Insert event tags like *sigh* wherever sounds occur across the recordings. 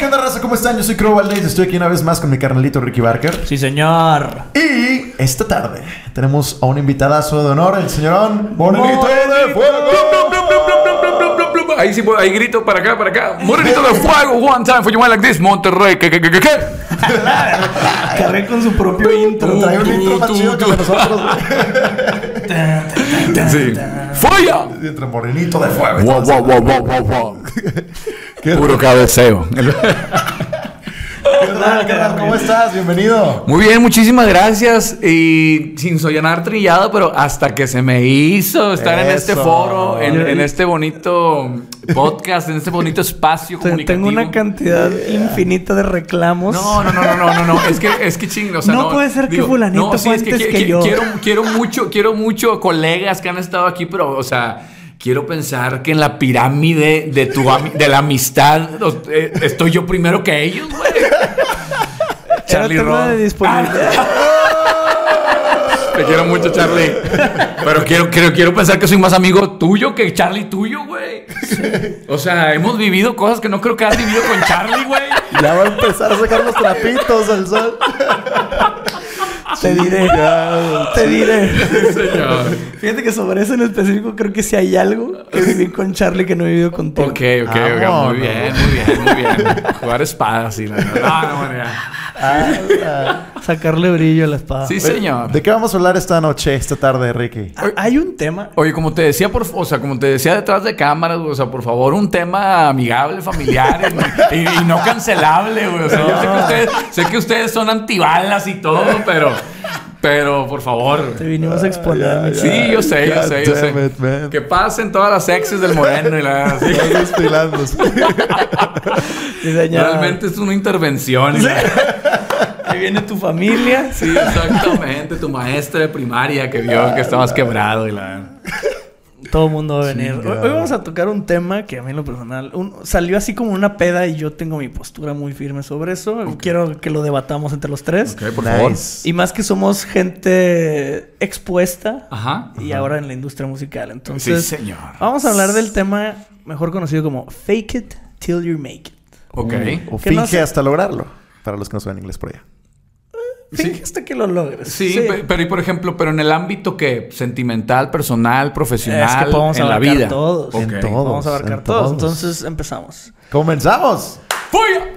¿qué onda, raza? ¿Cómo están? Yo soy Crow Valdez. Estoy aquí una vez más con mi carnalito Ricky Barker. Sí, señor. Y esta tarde tenemos a un invitadazo de honor, el señorón Morenito de Fuego. Ahí sí, ahí grito para acá, para acá. Morenito de fuego, one time for you like this, Monterrey. ¿Qué, qué, qué, qué? Carré con su propio intro. Trae un intro más chido que nosotros. Sí. ¡Falla! Entre Morenito de Fuego. wow, wow, wow, wow, wow. *laughs* Qué Puro cabeceo. *laughs* ¿Qué tal, carnal? ¿Cómo estás? Bienvenido. Muy bien, muchísimas gracias. Y sin soñar trillado, pero hasta que se me hizo estar en este foro, en, en este bonito podcast, en este bonito espacio comunicativo. Tengo una cantidad infinita de reclamos. No, no, no, no, no, no, no. Es que, es que ching, o sea, No puede ser que fulanito antes qui- que yo. Quiero, quiero mucho, quiero mucho colegas que han estado aquí, pero, o sea, quiero pensar que en la pirámide de tu de la amistad eh, estoy yo primero que ellos, güey. *laughs* Charlie de disponibilidad. Te quiero mucho, Charlie. Pero quiero, quiero, quiero pensar que soy más amigo tuyo que Charlie tuyo, güey. O sea, hemos vivido cosas que no creo que has vivido con Charlie, güey. Ya va a empezar a sacar los trapitos al sol. *laughs* Te diré. Te diré. Señor. Fíjate que sobre eso en específico creo que si hay algo que viví con Charlie que no he vivido contigo. Ok, ok, ok. Vámonos. Muy bien, muy bien, muy bien. Jugar espadas, sí. la verdad. No, no, ya. Sacarle brillo a la espada. Sí, señor. ¿De qué vamos a hablar esta noche, esta tarde, Ricky? Ah, Hay un tema. Oye, como te decía, por, o sea, como te decía detrás de cámaras, güey, o sea, por favor, un tema amigable, familiar y, y- y no cancelable, güey. O sea, yo sé que ustedes, sé que ustedes son antibalas y todo, pero, pero, por favor. Te vinimos a exponer. Sí, yo sé, yo sé, yo sé. It. Que pasen todas las exes del moreno y la *laughs* sí. Sí, *laughs* señor. Realmente es una intervención. y la- *laughs* Ahí viene tu familia. Sí, exactamente. Tu maestra de primaria que vio que estabas quebrado y la. Todo el mundo va a venir. Hoy, vamos a tocar un tema que a mí en lo personal un- salió así como una peda y yo tengo mi postura muy firme sobre eso. Quiero que lo debatamos entre los tres. Ok, por favor. Y más que somos gente expuesta Ajá. y ahora en la industria musical. Entonces, Sí, señor. vamos a hablar del tema mejor conocido como Fake It Till You Make It. Ok. O Que no finge sé- hasta lograrlo. Para los que no saben inglés por allá. Hasta que lo logres. Sí, pe- pero y por ejemplo, pero en el ámbito que sentimental, personal, profesional, Es que podemos en la vida. todos. En todo. Vamos a abarcar en todos. todos. Entonces, empezamos. ¡Comenzamos! ¡Fuya!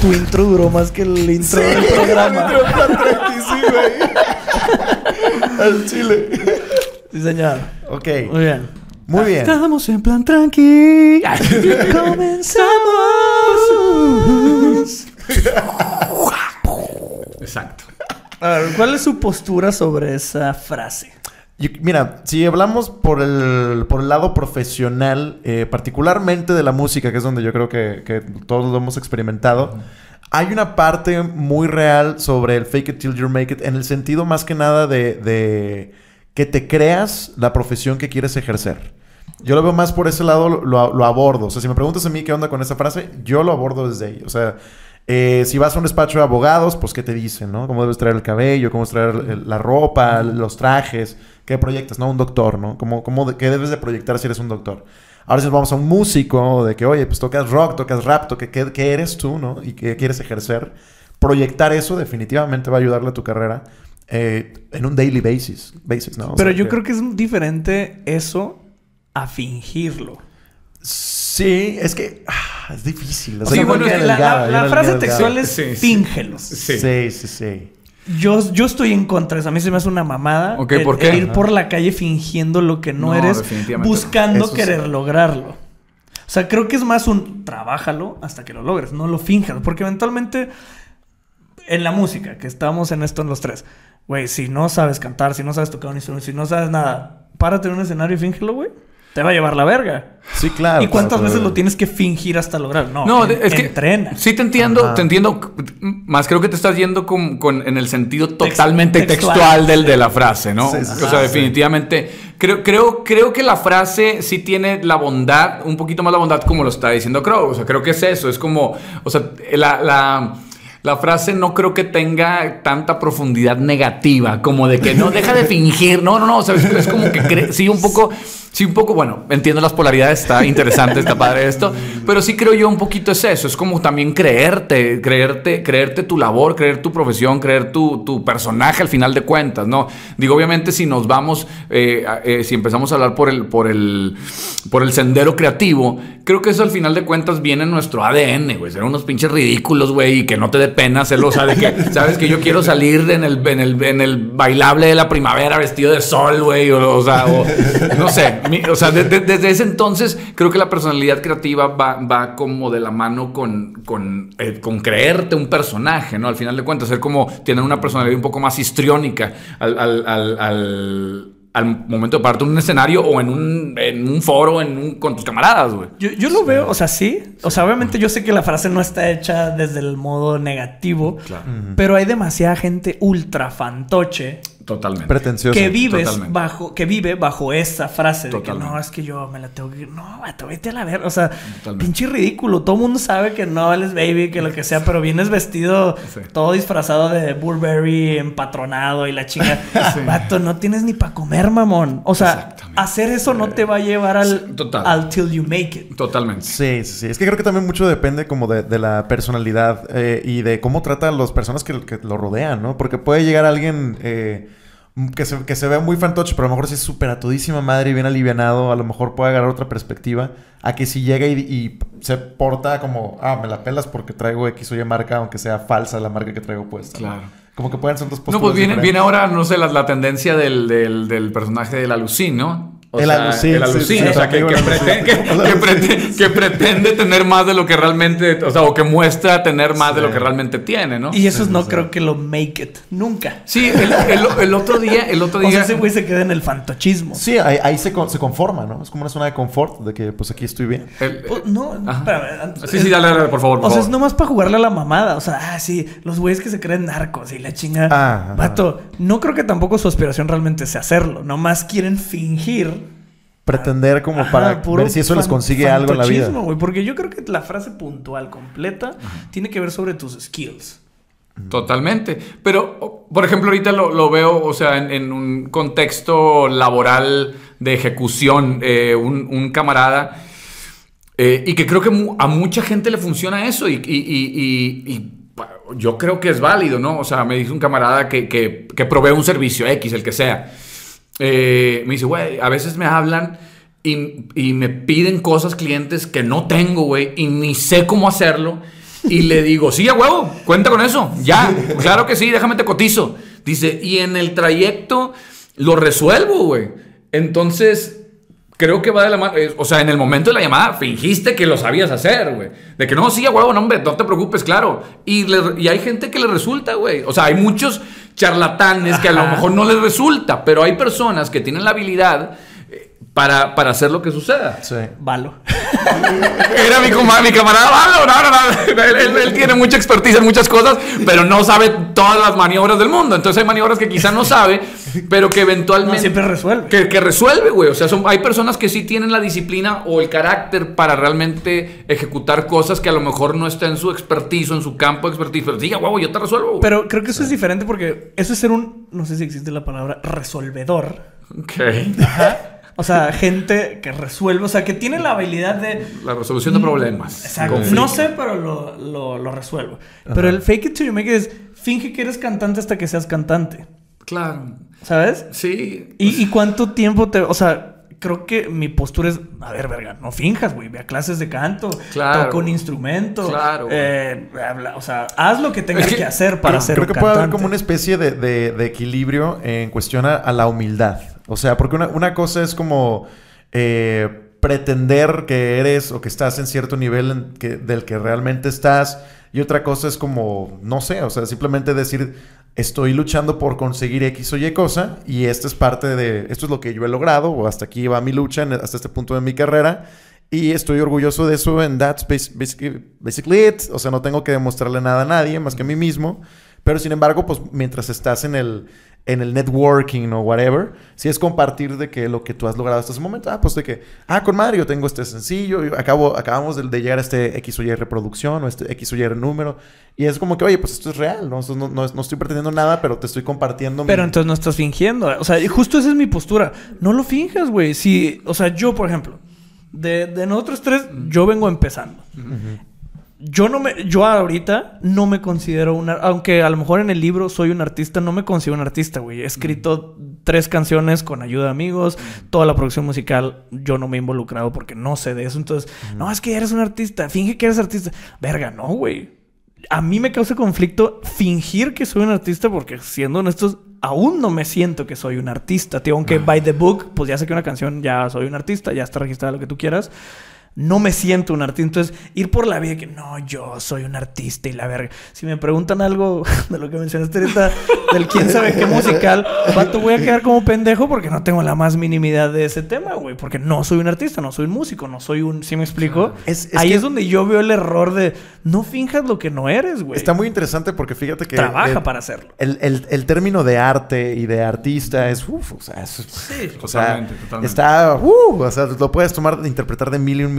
Tu intro duró más que el intro del programa. *laughs* Al chile. Sí, señor. Ok. Muy bien. Muy bien. Estamos en plan tranqui. *laughs* Comenzamos. Exacto. A ver, ¿cuál es su postura sobre esa frase? Yo- mira, si hablamos por el, por el lado profesional, eh, particularmente de la música, que es donde yo creo que, que todos lo hemos experimentado, hay una parte muy real sobre el fake it till you make it, en el sentido más que nada de, de que te creas la profesión que quieres ejercer. Yo lo veo más por ese lado, lo, lo- abordo. O sea, si me preguntas a mí qué onda con esa frase, yo lo abordo desde ahí. O sea, eh, si vas a un despacho de abogados, pues qué te dicen, ¿no? ¿Cómo debes traer el cabello? ¿Cómo debes traer el- la ropa? Los trajes? ¿Qué proyectas? ¿No? Un doctor, ¿no? ¿Cómo, cómo de- ¿Qué debes de proyectar si eres un doctor? Ahora si vamos a un músico, de que, oye, pues tocas rock, tocas rap, toque, ¿qué, qué eres tú, no? Y qué quieres ejercer. Proyectar eso definitivamente va a ayudarle a tu carrera eh, en un daily basis, basis ¿no? O Pero sea, yo creo que es diferente eso a fingirlo. Sí, es que ah, es difícil. o sea, Sí, bueno, línea es que la, delgada, la- hay la una frase textual es Sí, sí. Sí. Sí, sí, sí. Yo, yo estoy en contra de eso. A mí se me hace una mamada. Ok, el- ¿por qué? el ir por la calle fingiendo lo que no, No, eres, buscando Eso querer sí. lograrlo. O sea, creo que es más un trabájalo hasta que lo logres, no lo finjas. Porque eventualmente, en la música, que estamos en esto en los tres, güey, si no sabes cantar, si no sabes tocar un instrumento, si no sabes nada, párate en un escenario y fíngelo, güey. Te va a llevar la verga. Sí, claro. ¿Y cuántas veces lo tienes que fingir hasta lograr? No, No, en- es que entrena. sí te entiendo, Ajá. te entiendo. Más creo que te estás yendo con, con- en el sentido totalmente textual. textual, del, de la frase, ¿no? Sí, sí, o sea, sí. definitivamente. Creo, creo, creo que la frase sí tiene la bondad, un poquito más la bondad como lo está diciendo Crow. O sea, creo que es eso. Es como, o sea, la, la, la frase no creo que tenga tanta profundidad negativa, como de que no deja de fingir. No, no, no. O sea, es, es como que sí, un poco. Sí, un poco, bueno, entiendo las polaridades, está interesante, está padre esto, pero sí creo yo un poquito es eso, es como también creerte, creerte, creerte tu labor, creer tu profesión, creer tu, tu personaje al final de cuentas, ¿no? Digo, obviamente si nos vamos, eh, eh, si empezamos a hablar por el, por, el, por el sendero creativo, creo que eso al final de cuentas viene en nuestro ADN, güey, ser unos pinches ridículos, güey, y que no te dé pena hacerlo, o sea, de que, sabes que yo quiero salir en el, en el, en el bailable de la primavera vestido de sol, güey, o, o sea, o, no sé o sea, desde ese entonces creo que la personalidad creativa va, va como de la mano con, con, eh, con, creerte un personaje, ¿no? Al final de cuentas, ser como tener una personalidad un poco más histriónica al, al, al, al momento de pararte en un escenario o en un, en un foro en un, con tus camaradas, güey. Yo, yo, lo veo, o sea, sí. O sea, obviamente yo sé que la frase no está hecha desde el modo negativo, claro. pero hay demasiada gente ultra fantoche Totalmente. Pretencioso. Que vives bajo, que vive bajo esa frase de que no, es que yo me la tengo que. No, vato, vete a la ver. O sea, pinche ridículo. Todo el mundo sabe que no eres baby, que lo que sea, pero vienes vestido todo disfrazado de Burberry empatronado y la chica. *laughs* Vato, no tienes ni para comer, mamón. O sea, hacer eso no te va a llevar al, al till you make it. Totalmente. Sí, sí, sí. Es que creo que también mucho depende como de, la personalidad eh, y de cómo trata a las personas que, lo rodean, ¿no? Porque puede llegar alguien. Eh, que se, que se vea muy fantoche, pero a lo mejor si es súper a todísima madre y bien alivianado, a lo mejor puede agarrar otra perspectiva a que si llega y, se porta como, ah, me la pelas porque traigo X o Y marca, aunque sea falsa la marca que traigo puesta. Claro. Como que pueden ser dos posturas. No, pues viene, viene ahora, no sé, la, tendencia del, del, del personaje de la Lucín, ¿no? El alucín. El alucín. o sea, que, pretende, tener más de lo que realmente. O sea, o que muestra tener más de lo que realmente tiene, ¿no? Y esos no creo que lo make it. Nunca. Sí, el, otro día. El otro día. *laughs* O sea, ese güey se queda en el fantochismo. Sí, ahí, se, se, conforma, ¿no? Es como una zona de confort de que, pues aquí estoy bien. Pues, no, espérame. Sí, sí, dale, dale, por favor. o sea, es nomás para jugarle a la mamada. O sea, ah, sí, los güeyes que se creen narcos y la chinga. Ah, Vato, no creo que tampoco su aspiración realmente sea hacerlo. Nomás quieren fingir pretender como para ver si eso les consigue algo en la vida. porque yo creo que la frase puntual completa tiene que ver sobre tus skills. Totalmente. Pero, por ejemplo, ahorita lo, veo, o sea, en, un contexto laboral de ejecución, eh, un, camarada, eh, y que creo que a mucha gente le funciona eso, y, yo creo que es válido, ¿no? O sea, me dice un camarada que, que provee un servicio X, el que sea. Eh, me dice, güey, a veces me hablan y, me piden cosas clientes que no tengo, güey, y ni sé cómo hacerlo. Y le digo, sí, a huevo, cuenta con eso, ya, claro que sí, déjame te cotizo. Dice, y en el trayecto lo resuelvo, güey. Entonces, creo que va de la mano. O sea, en el momento de la llamada fingiste que lo sabías hacer, güey. De que no, sí, a huevo, no, hombre, no te preocupes, claro. Y, y hay gente que le resulta, güey. O sea, hay muchos charlatanes que a lo mejor no les resulta, pero hay personas que tienen la habilidad para, para hacer lo que suceda. Sí. Valo. *laughs* Era mi, mi camarada Valo. No, no, no. *laughs* Él, él, tiene mucha expertise en muchas cosas, pero no sabe todas las maniobras del mundo. Entonces hay maniobras que quizá no sabe, pero que eventualmente... siempre resuelve. Que, que resuelve, güey. O sea, son, hay personas que sí tienen la disciplina o el carácter para realmente ejecutar cosas que a lo mejor no está en su expertise o en su campo de expertise. Pero diga, guau, yo te resuelvo. Pero creo que eso es diferente porque eso es ser un... No sé si existe la palabra resolvedor. Ok. Ajá. O sea, gente que resuelve, o sea, que tiene la habilidad de... La resolución de problemas. Exacto. No sé, pero lo, lo, resuelvo. Pero el fake it till you make it es finge que eres cantante hasta que seas cantante. Claro. ¿Sabes? Sí. ¿Y, cuánto tiempo te... O sea, creo que mi postura es, a ver, verga, no finjas, güey, ve a clases de canto, claro, toca un instrumento, claro, eh, o sea, haz lo que tengas que, hacer para ser Creo que puede haber como una especie de, de, equilibrio en cuestión a, la humildad. O sea, porque una, cosa es como eh, pretender que eres o que estás en cierto nivel del que realmente estás. Y otra cosa es como, no sé, o sea, simplemente decir, estoy luchando por conseguir X o Y cosa y esto es parte de, esto es lo que yo he logrado o hasta aquí va mi lucha, hasta este punto de mi carrera. Y estoy orgulloso de eso and that's basically, basically it. O sea, no tengo que demostrarle nada a nadie más que a mí mismo. Pero sin embargo, pues mientras estás en el, en el networking o whatever, si es compartir de que lo que tú has logrado hasta ese momento, ah, pues de que, ah, con madre, yo tengo este sencillo, yo acabo, acabamos de, de llegar a este X o Y reproducción o este X o Y número, y es como que, oye, pues esto es real, ¿no? No, no, no estoy pretendiendo nada, pero te estoy compartiendo. Pero mi- entonces no estás fingiendo. O sea, y justo esa es mi postura. No lo finjas, güey. Si, o sea, yo, por ejemplo, de, de nosotros tres, yo vengo empezando. Yo no me, yo ahorita no me considero una, aunque a lo mejor en el libro soy un artista, no me considero un artista, güey. He escrito tres canciones con ayuda de amigos, toda la producción musical yo no me he involucrado porque no sé de eso. Entonces, no, es que eres un artista, finge que eres artista. Verga, no, güey. A mí me causa conflicto fingir que soy un artista porque siendo honestos, aún no me siento que soy un artista, tío. Aunque by the book, pues ya sé que una canción ya soy un artista, ya está registrada lo que tú quieras no me siento un artista. Entonces, ir por la vida que no, yo soy un artista y la verga. Si me preguntan algo *laughs* de lo que mencionaste ahorita, del quién sabe qué musical, vato, voy a quedar como pendejo porque no tengo la más minimidad de ese tema, güey. Porque no soy un artista, no soy un músico, no soy un. ¿Sí me explico? Es- es Ahí que- es donde yo veo el error de no finjas lo que no eres, güey. Está muy interesante porque fíjate que... Trabaja para hacerlo. El, el- el término de arte y de artista es, uf, o sea, es- o sea, totalmente, totalmente. está, uh, o sea, lo puedes tomar, interpretar de mil y un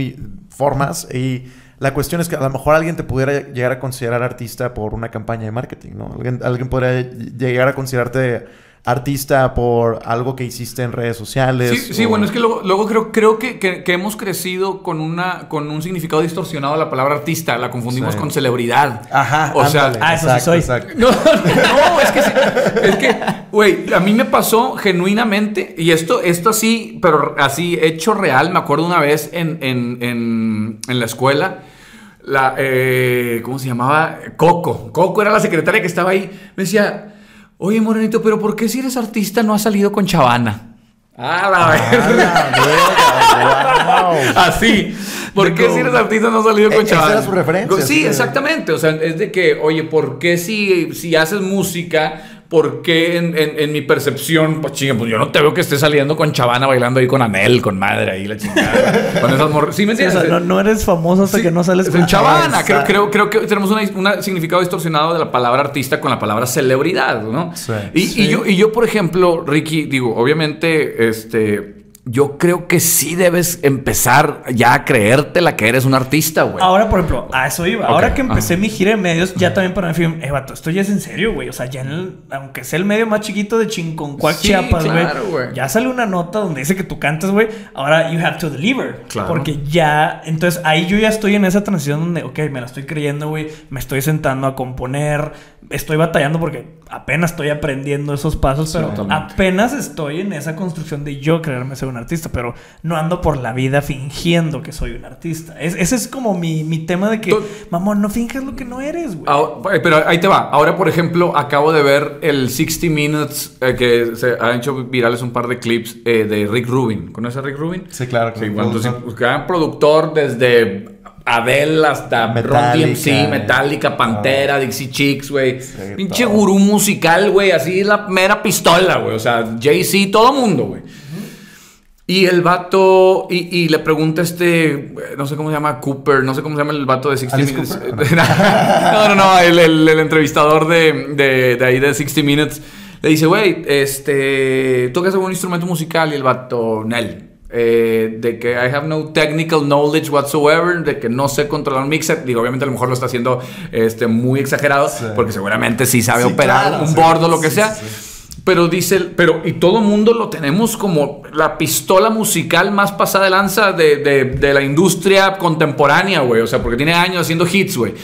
formas y la cuestión es que a lo mejor alguien te pudiera llegar a considerar artista por una campaña de marketing, ¿no? Alguien, alguien podría llegar a considerarte artista por algo que hiciste en redes sociales. Sí, bueno, es que luego, luego creo, creo que, que- que hemos crecido con, una, con un significado distorsionado de la palabra artista. La confundimos Sí. con celebridad. Ajá, o sea, ándale, ah, eso sí soy. exacto. No, *laughs* no, es que sí, es que, güey, a mí me pasó genuinamente, y esto, esto así, pero así hecho real, me acuerdo una vez en, en, en, en la escuela, la, eh, ¿cómo se llamaba? Coco. Coco era la secretaria que estaba ahí. Me decía, oye, Morenito, pero ¿por qué si eres artista no has salido con Chavana? Ah, la Ah, verga. *laughs* Así. ¿Por qué si eres artista no has salido con Eh, esa Chavana? era su referencia, Sí, que- exactamente. O sea, es de que, oye, ¿por qué si, si haces música, por qué en, en- en mi percepción, pues chinga, pues yo no te veo que estés saliendo con Chavana bailando ahí con Anel, con madre ahí, la chingada. *laughs* con esas morras. ¿Sí me Sí, o entiendes? sea, no, no eres famoso hasta Sí, que no sales con Chavana. Creo, creo, creo que tenemos un significado distorsionado de la palabra artista con la palabra celebridad, ¿no? Sí. Y, yo, y yo, por ejemplo, Ricky, digo, obviamente, este. Yo creo que sí debes empezar ya a creerte la que eres un artista, güey. Ahora, por ejemplo, a eso iba. Ahora que empecé ajá. mi gira de medios, ya también para mí fue, eh, vato, esto ya es en serio, güey. O sea, ya en el, aunque sea el medio más chiquito de Chinconcuac, Sí, Chiapas, güey. claro, güey. Ya sale una nota donde dice que tú cantas, güey. Ahora you have to deliver. Claro. Porque ya, entonces ahí yo ya estoy en esa transición donde, ok, me la estoy creyendo, güey. Me estoy sentando a componer. Estoy batallando porque apenas estoy aprendiendo esos pasos, pero totalmente. apenas estoy en esa construcción de yo creerme ser un artista, pero no ando por la vida fingiendo que soy un artista. Es- ese es como mi, mi tema de que, To- mamón, no finjas lo que no eres, güey. Ahora- pero ahí te va. Ahora, por ejemplo, acabo de ver el 60 Minutes eh, que se han hecho virales un par de clips eh, de Rick Rubin. ¿Conoces a Rick Rubin? Sí, claro. Sí, claro. bueno, entonces, gran productor desde Adele hasta Ron Metallica. DMC, Metallica, Pantera, Dixie Chicks, güey. Sí, Pinche todo. gurú musical, güey. Así la mera pistola, güey. O sea, Jay-Z, todo mundo, güey. Y el vato, y, y le pregunta este, no sé cómo se llama, Cooper, no sé cómo se llama el vato de 60 ¿Alice Minutes. *laughs* No, no, no, el, el- el entrevistador de, de, de ahí de 60 Minutes le dice, güey, este, ¿tocas algún instrumento musical? Y el vato, Nel. Eh, de que I have no technical knowledge whatsoever, de que no sé controlar un mixer. Digo, obviamente a lo mejor lo está haciendo este, muy exagerado, Sí. porque seguramente sí sabe Sí, operar claro, un sí, bordo, lo que sea. Pero dice, pero y todo mundo lo tenemos como la pistola musical más pasada de lanza de, de- de la industria contemporánea, güey. O sea, porque tiene años haciendo hits, güey.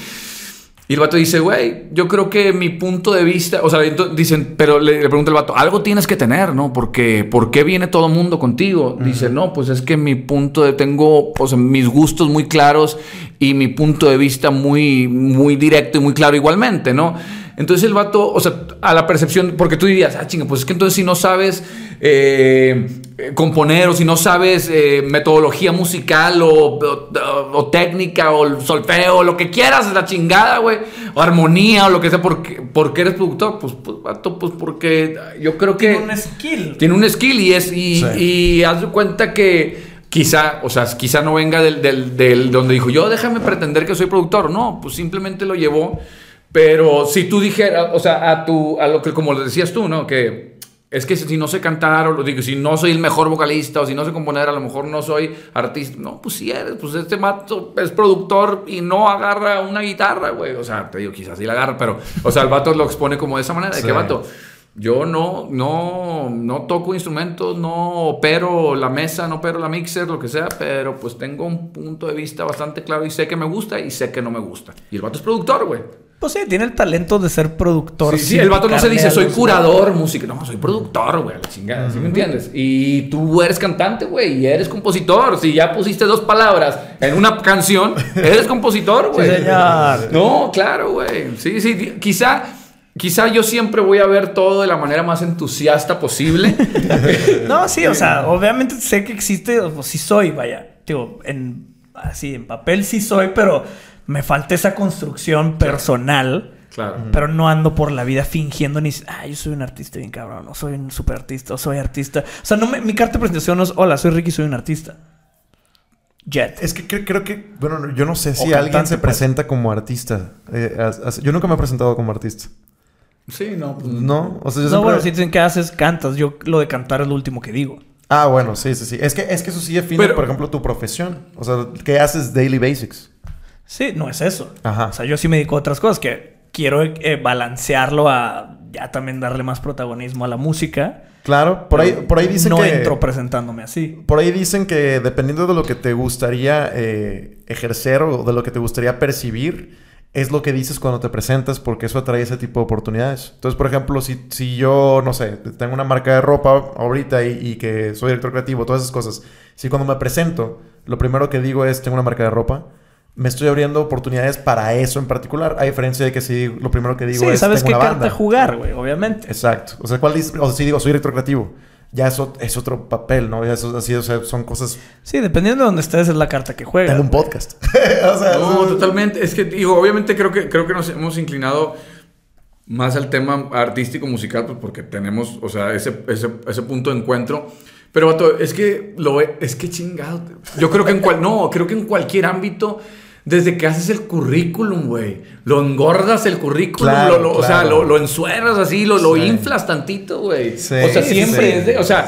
Y el vato dice, güey, yo creo que mi punto de vista, o sea, dicen, pero le, le pregunta el vato, algo tienes que tener, ¿no? Porque, ¿por qué viene todo el mundo contigo? Dice, no, pues es que mi punto de, tengo, o sea, mis gustos muy claros y mi punto de vista muy, muy directo y muy claro igualmente, ¿no? Entonces el vato, o sea, a la percepción, porque tú dirías, ah, chinga, pues es que entonces si no sabes eh, eh, componer o si no sabes eh, metodología musical o, o- o técnica o el solfeo o lo que quieras, la chingada, güey, o armonía o lo que sea, ¿por qué, por qué eres productor? Pues, pues, vato, pues porque yo creo que... Tiene un skill. Tiene un skill y es y, Sí. y haz de cuenta que quizá, o sea, quizá no venga del, del, del donde dijo yo déjame pretender que soy productor. No, pues simplemente lo llevó Pero si tú dijeras, o sea, a tu, a lo que, como lo decías tú, ¿no? Que es que si no sé cantar, o digo, si no soy el mejor vocalista, o si no sé componer, a lo mejor no soy artista. No, pues sí eres, pues este mato es productor y no agarra una guitarra, güey. O sea, te digo, quizás sí la agarra, pero, o sea, el vato lo expone como de esa manera, de Sí. que vato. Yo no, no, no toco instrumentos, no opero la mesa, no opero la mixer, lo que sea, pero pues tengo un punto de vista bastante claro y sé que me gusta y sé que no me gusta. Y el vato es productor, güey. Pues sí, tiene el talento de ser productor. Sí, sí, el vato no se dice soy curador, música. No, soy productor, güey, la chingada. ¿Sí me entiendes? Y tú eres cantante, güey, y eres compositor. Si ya pusiste dos palabras en una canción, eres compositor, güey. Sí, señor. No, claro, güey. Sí, sí. Quizá, quizá yo siempre voy a ver todo de la manera más entusiasta posible. *laughs* No, sí, o sea, *laughs* obviamente sé que existe, o sí soy, vaya. Digo, en así, en papel sí soy, pero me falta esa construcción personal. claro. Pero no ando por la vida fingiendo ni... Ah, yo soy un artista bien cabrón. O soy un super artista. O soy artista. O sea, no me- mi carta de presentación no es... Hola, soy Ricky, soy un artista. Jet. Es que creo, creo que, bueno, yo no sé si O alguien cantante, se pues. presenta como artista. Eh, as- as- yo nunca me he presentado como artista. Sí, no, pues. No, o sea, yo No, siempre- bueno, si dicen que haces, cantas. Yo lo de cantar es lo último que digo. Ah, bueno, sí, sí, sí. Es que, es que eso sí define, Pero- por ejemplo, tu profesión. O sea, ¿qué haces daily basics? Sí, no es eso. Ajá. O sea, yo sí me dedico a otras cosas que quiero eh, balancearlo a ya también darle más protagonismo a la música. Claro, por ahí, por ahí dicen no que... entro presentándome así. Por ahí dicen que dependiendo de lo que te gustaría eh, ejercer o de lo que te gustaría percibir, es lo que dices cuando te presentas porque eso atrae ese tipo de oportunidades. Entonces, por ejemplo, si, si yo, no sé, tengo una marca de ropa ahorita y, y que soy director creativo, todas esas cosas, si cuando me presento, lo primero que digo es, tengo una marca de ropa, me estoy abriendo oportunidades para eso en particular, a diferencia de que si lo primero que digo Sí, es, sabes tengo qué una carta banda. jugar, güey, obviamente. Exacto. O sea, ¿cuál dices? O si digo, soy director creativo. Ya eso es otro papel, ¿no? Ya eso así, o sea, son cosas. Sí, dependiendo de donde estés es la carta que juegas. Tengo un güey. podcast. *laughs* o sea, No, eso- totalmente. Es que, digo, obviamente creo que, creo que nos hemos inclinado más al tema artístico musical, pues porque tenemos, o sea, ese, ese, ese punto de encuentro. Pero, vato, es que lo es que chingado. Yo creo que en cual, no, creo que en cualquier ámbito, desde que haces el currículum, güey, lo engordas el currículum, Claro, lo- lo- o sea, lo, lo ensuerras así, lo, lo Sí. inflas tantito, güey. Sí, o sea, siempre sí. es de, o sea,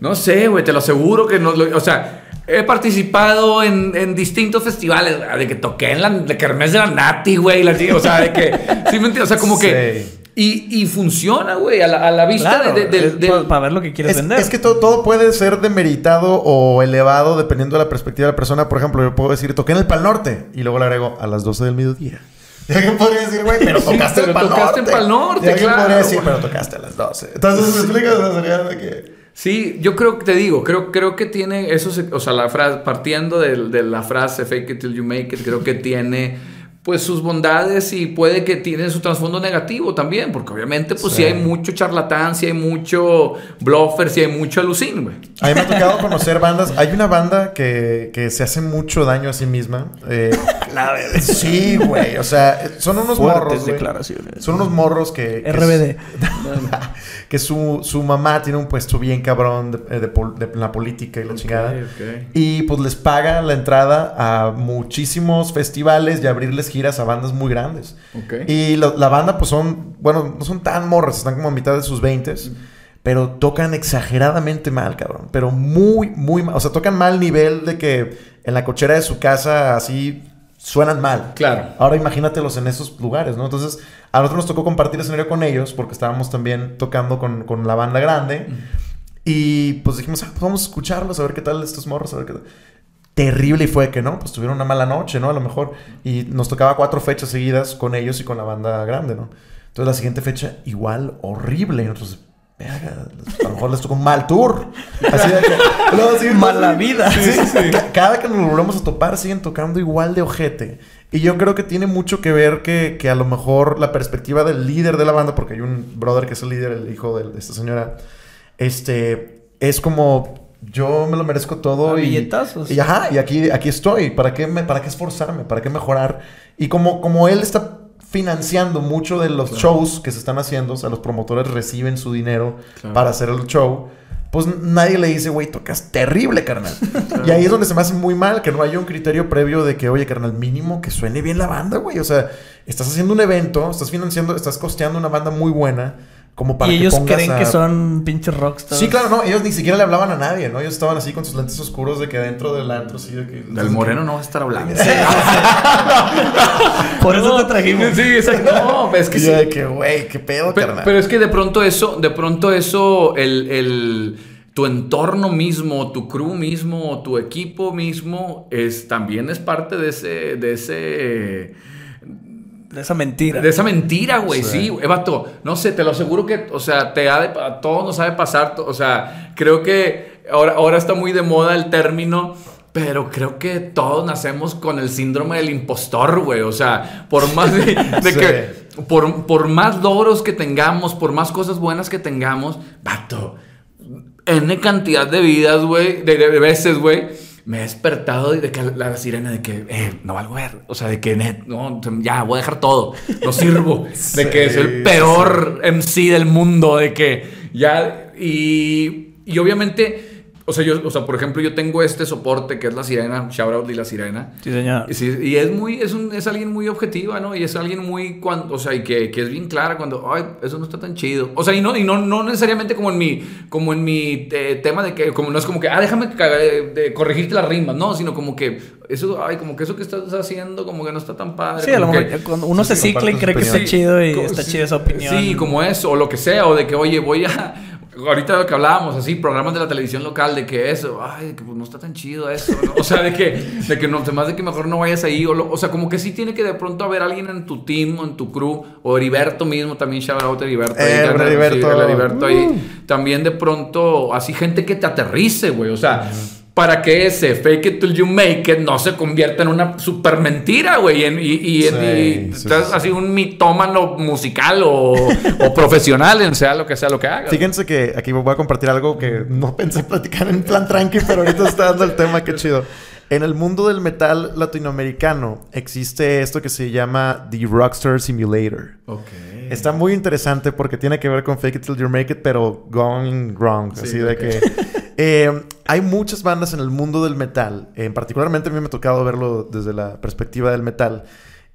no sé, güey, te lo aseguro que no, lo- o sea, he participado en, en distintos festivales, de que toqué en la de Kermés de la Nati, güey, o sea, de que, *laughs* sí, me entiendes, o sea, como que. Y, y funciona, güey, a la, a la vista Claro, de, para ver lo que quieres Es, vender. es que todo, todo puede ser demeritado o elevado dependiendo de la perspectiva de la persona. Por ejemplo, yo puedo decir, toqué en el Pal Norte y luego le agrego a las 12 del mediodía. *laughs* Y alguien podría decir, güey, pero *laughs* Sí, tocaste pero el Pal tocaste Norte. Pal Norte, Y alguien claro, podría decir, pero tocaste a las 12. Entonces, ¿me explicas? Sea, sería de que... Sí, yo creo que te digo, creo, creo que tiene eso, o sea, la frase, partiendo de, de la frase fake it till you make it, creo que tiene pues sus bondades y puede que tiene su trasfondo negativo también, porque obviamente pues sí, Sí. hay mucho charlatán, sí hay mucho bluffer, sí hay mucho alucín, güey. A mí me ha tocado conocer bandas. Hay una banda que, que se hace mucho daño a sí misma. Eh, *laughs* sí, güey. O sea, son unos Fuertes morros. declaraciones. Son unos morros que. que RBD. *laughs* que su, su mamá tiene un puesto bien cabrón de, eh, de pol- de la política y la chingada. Y pues les paga la entrada a muchísimos festivales y abrirles giras a bandas muy grandes. Y lo- la banda pues son, bueno, no son tan morras, están como a mitad de sus 20 pero tocan exageradamente mal, cabrón. Pero muy, muy mal. O sea, tocan mal nivel de que en la cochera de su casa así suenan mal. Claro. Ahora imagínatelos en esos lugares, ¿no? Entonces, a nosotros nos tocó compartir escenario con ellos porque estábamos también tocando con, con la banda grande. Y pues dijimos, ah, pues vamos a escucharlos, a ver qué tal estos morros, a ver qué tal. Terrible y fue que, ¿no? Pues tuvieron una mala noche, ¿no? A lo mejor. Y nos tocaba cuatro fechas seguidas con ellos y con la banda grande, ¿no? Entonces la siguiente fecha, igual, horrible. Y nosotros, a lo mejor les tocó un mal tour. Así de que. no, sí, Mala sí. vida. Sí, sí, sí. Ca- Cada que nos volvemos a topar, siguen tocando igual de ojete. Y yo creo que tiene mucho que ver que, que a lo mejor la perspectiva del líder de la banda, porque hay un brother que es el líder, el hijo de, de esta señora, este, es como. Yo me lo merezco todo. A y, billetazos. y ajá, y aquí, aquí estoy. ¿Para qué, me, ¿Para qué esforzarme? ¿Para qué mejorar? Y como, como él está financiando mucho de los shows que se están haciendo, o sea, los promotores reciben su dinero Claro. para hacer el show, pues nadie le dice, güey, tocas terrible, carnal. *laughs* y ahí es donde se me hace muy mal que no haya un criterio previo de que, oye, carnal, mínimo que suene bien la banda, güey. O sea, estás haciendo un evento, estás financiando, estás costeando una banda muy buena. Como para y que ellos creen a- que son pinches rockstars. Sí, claro, no, ellos ni siquiera le hablaban a nadie, ¿no? Ellos estaban así con sus lentes oscuros de que adentro del antro, sí, de que... Del moreno no vas a estar hablando. *laughs* Por eso te trajimos. Sí, exacto. *laughs* No, es que sí. yo de que, güey, qué pedo, Pe- carnal. Pero, es que de pronto eso, de pronto eso, el, el- tu entorno mismo, tu crew mismo, tu equipo mismo, es, también es parte de ese, de ese, De esa mentira. de esa mentira, güey. Sí. Sí, güey, vato. No sé, te lo aseguro que, o sea, te ha de- a todos nos ha de pasar. O sea, creo que ahora, ahora está muy de moda el término. Pero creo que todos nacemos con el síndrome del impostor, güey. O sea, por más de, *laughs* de Sí. que por, por más logros que tengamos, por más cosas buenas que tengamos, vato, N cantidad de vidas, güey, de, de veces, güey, me he despertado de que la, la sirena de que, eh, no valgo ver, o sea, de que, net, no, ya, voy a dejar todo, no sirvo, *laughs* de que es el peor MC del mundo, de que ya, y, y obviamente... O sea, yo, o sea, por ejemplo, yo tengo este soporte que es la sirena, shout out de la sirena. Sí, señor. Y, y es muy, es, un, es alguien muy objetiva, ¿no? Y es alguien muy, cuando, o sea, y que, que es bien clara cuando, ay, eso no está tan chido. O sea, y no, y no, no necesariamente como en mi, como en mi eh, tema de que, como no es como que, ah, déjame ca- eh, de corregirte las rimas, no, sino como que, eso, ay, como que eso que estás haciendo, como que no está tan padre. Sí, a lo mejor que- cuando uno Sí, se cicla y cree que está chido y como- está sí, chida esa opinión. Sí, como eso, o lo que sea, o de que, oye, voy a. Ahorita lo que hablábamos, así, programas de la televisión local, de que eso, ay, que pues no está tan chido eso, ¿no? O sea, de que, de que no, más de que mejor no vayas ahí, o, lo- o sea, como que sí tiene que de pronto haber alguien en tu team o en tu crew, o Heriberto mismo, también shout out a Heriberto. ahí, Eh, anda- Heriberto. sí, el Heriberto ahí. Uh. También de pronto, así, gente que te aterrice, güey, o sea. Para que ese fake it till you make it no se convierta en una super mentira, güey. Y, y, Sí, y sí, estás sí. así un mitómano musical o, o profesional, en sea lo que sea lo que haga. Fíjense que aquí voy a compartir algo que no pensé platicar en plan tranqui, pero ahorita está dando el tema, qué chido. En el mundo del metal latinoamericano existe esto que se llama The Rockstar Simulator. Ok. Está muy interesante porque tiene que ver con Fake It Till You Make It, pero going wrong. Sí, así de que... eh, hay muchas bandas en el mundo del metal, eh, particularmente a mí me ha tocado verlo desde la perspectiva del metal,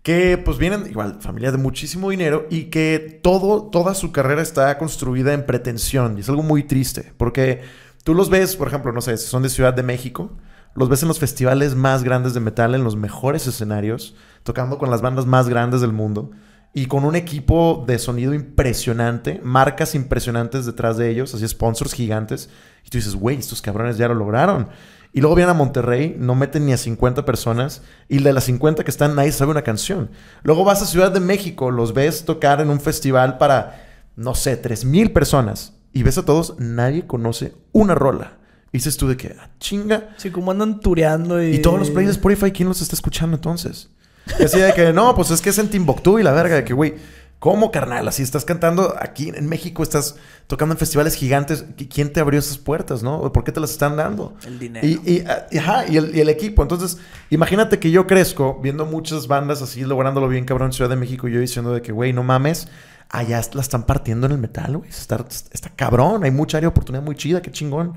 que pues vienen igual, familia de muchísimo dinero y que todo, toda su carrera está construida en pretensión. Y es algo muy triste, porque tú los ves, por ejemplo, no sé, si son de Ciudad de México, los ves en los festivales más grandes de metal, en los mejores escenarios, tocando con las bandas más grandes del mundo. Y con un equipo de sonido impresionante, marcas impresionantes detrás de ellos, así sponsors gigantes. Y tú dices, güey, estos cabrones ya lo lograron. Y luego vienen a Monterrey, no meten ni a 50 personas. Y de las 50 que están, nadie sabe una canción. Luego vas a Ciudad de México, los ves tocar en un festival para, no sé, 3000 personas. Y ves a todos, nadie conoce una rola. Y dices tú de que, "Ah, chinga. Sí, como andan tureando y... Y todos los plays de Spotify, ¿quién los está escuchando entonces? Y así de que, no, pues es que es en Timbuktu y la verga, de que, güey, ¿cómo, carnal? Así estás cantando aquí en México, estás tocando en festivales gigantes. ¿Qui- ¿Quién te abrió esas puertas, no? ¿Por qué te las están dando? El dinero. Y, y, ah, y, ajá, y el, y el equipo. Entonces, imagínate que yo crezco viendo muchas bandas así lográndolo bien, cabrón, en Ciudad de México. Y yo diciendo de que, güey, no mames, allá la están partiendo en el metal, güey. Está, está cabrón, hay mucha área de oportunidad muy chida, qué chingón.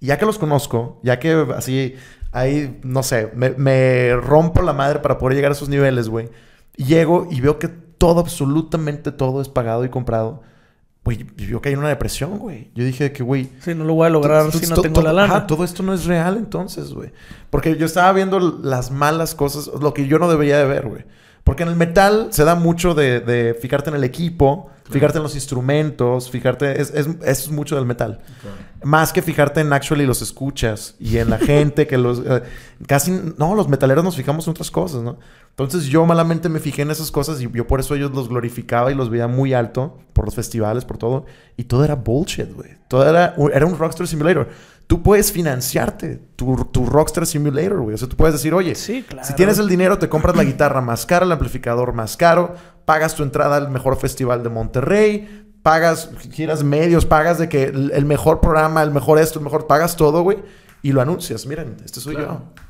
Y ya que los conozco, ya que así, ahí, no sé, me, me rompo la madre para poder llegar a esos niveles, güey. Llego y veo que todo, absolutamente todo es pagado y comprado. Güey, yo caí en una depresión, güey. Yo dije que, güey, Sí, no lo voy a lograr si no tengo la lana. ajá, todo esto no es real entonces, güey. Porque yo estaba viendo las malas cosas, lo que yo no debería de ver, güey. Porque en el metal se da mucho de, de fijarte en el equipo, fijarte en los instrumentos, fijarte... Es, es, es mucho del metal. Más que fijarte en actually los escuchas y en la *laughs* gente que los... eh, casi... No, los metaleros nos fijamos en otras cosas, ¿no? Entonces yo malamente me fijé en esas cosas y yo por eso ellos los glorificaba y los veía muy alto por los festivales, por todo. Y todo era bullshit, güey. Todo era, era un Rockstar Simulator. Tú puedes financiarte tu, tu Rockstar Simulator, güey. O sea, tú puedes decir, oye, Sí, claro. si tienes el dinero, te compras la guitarra más cara, el amplificador más caro, pagas tu entrada al mejor festival de Monterrey, pagas giras medios, pagas de que el, mejor programa, el mejor esto, el mejor, pagas todo, güey, y lo anuncias. Miren, este soy Claro. yo.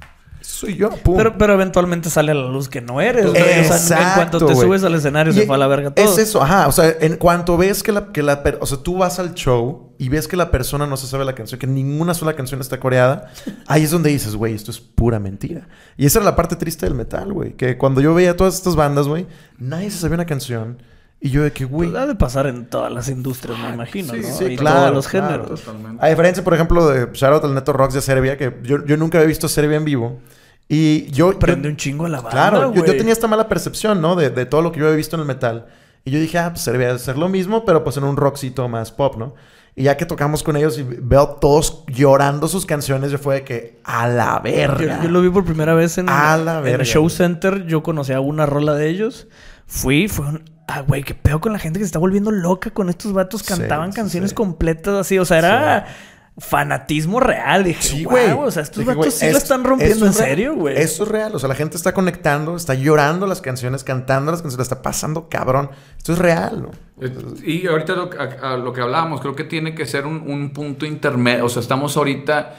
Soy yo, pum. Pero, pero eventualmente sale a la luz que no eres. güey. O sea, en Exacto, cuanto te subes al escenario Y se fue a la verga todo. Es eso, ajá. O sea, en cuanto ves que la, que la o sea, tú vas al show y ves que la persona no se sabe la canción, que ninguna sola canción está coreada, *laughs* ahí es donde dices, güey, esto es pura mentira. Y esa era la parte triste del metal, güey. Que cuando yo veía todas estas bandas, güey, nadie se sabía una canción. Y yo de que, güey. Pues ha de pasar en todas las industrias, me imagino, sí, ¿no? sí, y claro, todos los claro. géneros. Totalmente. A diferencia, por ejemplo, de Shoutout al Neto Rocks de Serbia, que yo, yo nunca había visto Serbia en vivo. Y yo. Prende yo- un chingo la banda, Claro, yo, tenía esta mala percepción, ¿no? De, de todo lo que yo había visto en el metal. Y yo dije, ah, pues Serbia debe ser lo mismo, pero pues en un rockcito más pop, ¿no? Y ya que tocamos con ellos y veo todos llorando sus canciones, yo fue de que, a la verga. Yo, yo lo vi por primera vez en, A la en verga, el Show. Center. Yo conocía una rola de ellos. Fui, fue un... Ah, güey, qué pedo con la gente que se está volviendo loca con estos vatos. Cantaban sí, canciones sí. completas así. O sea, era fanatismo real. Dije, Sí, güey. O sea, estos Dije, vatos sí esto- están rompiendo en serio, güey. Eso es real. O sea, la gente está conectando, está llorando las canciones, cantando las canciones, la está pasando cabrón. Esto es real, ¿no? Eh, Y ahorita lo, a- a lo que hablábamos, creo que tiene que ser un, un punto intermedio. O sea, estamos ahorita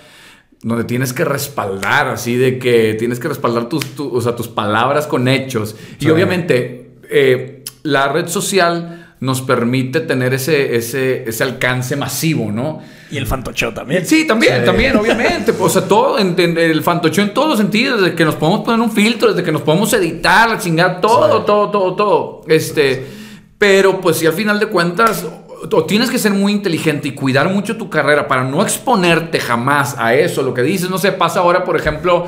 donde tienes que respaldar, así de que tienes que respaldar tus, tu- o sea, tus palabras con hechos. Y Sí. obviamente, eh, la red social nos permite tener ese, ese, ese alcance masivo, ¿no? Y el fantocheo también. Sí, también, Sí. también, obviamente. O sea, todo, en, en el fantocho en todos los sentidos, desde que nos podemos poner un filtro, desde que nos podemos editar, la chingada, todo, Sí. todo, todo, todo. Este, pero pues si al final de cuentas, o, o tienes que ser muy inteligente y cuidar mucho tu carrera para no exponerte jamás a eso, lo que dices, no sé, pasa ahora, por ejemplo,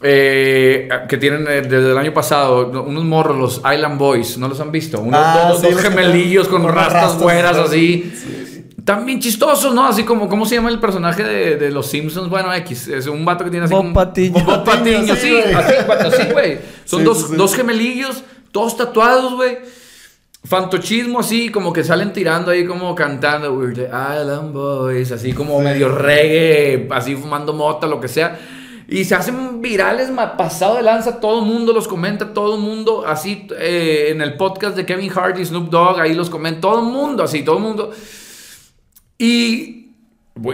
eh, que tienen eh, desde el año pasado unos morros, los Island Boys, ¿no los han visto? Unos Ah, dos, sí, gemelillos con, con rastas, rastas, güeras sí. así. También chistosos, ¿no? Así como, ¿cómo se llama el personaje de, de los Simpsons? Bueno, X. Es un vato que tiene así Bob como... Patiño. Bob Patiño, Sí, sí. güey. Así, güey. Son Sí, dos, sí, sí. dos gemelillos, todos tatuados, güey. Fantochismo así, como que salen tirando ahí como cantando, the Island Boys, así como medio reggae, así fumando mota, lo que sea. Y se hacen virales, pasado de lanza, todo el mundo los comenta, todo el mundo, así eh, en el podcast de Kevin Hart y Snoop Dogg, ahí los comenta, todo el mundo, así, todo el mundo. Y,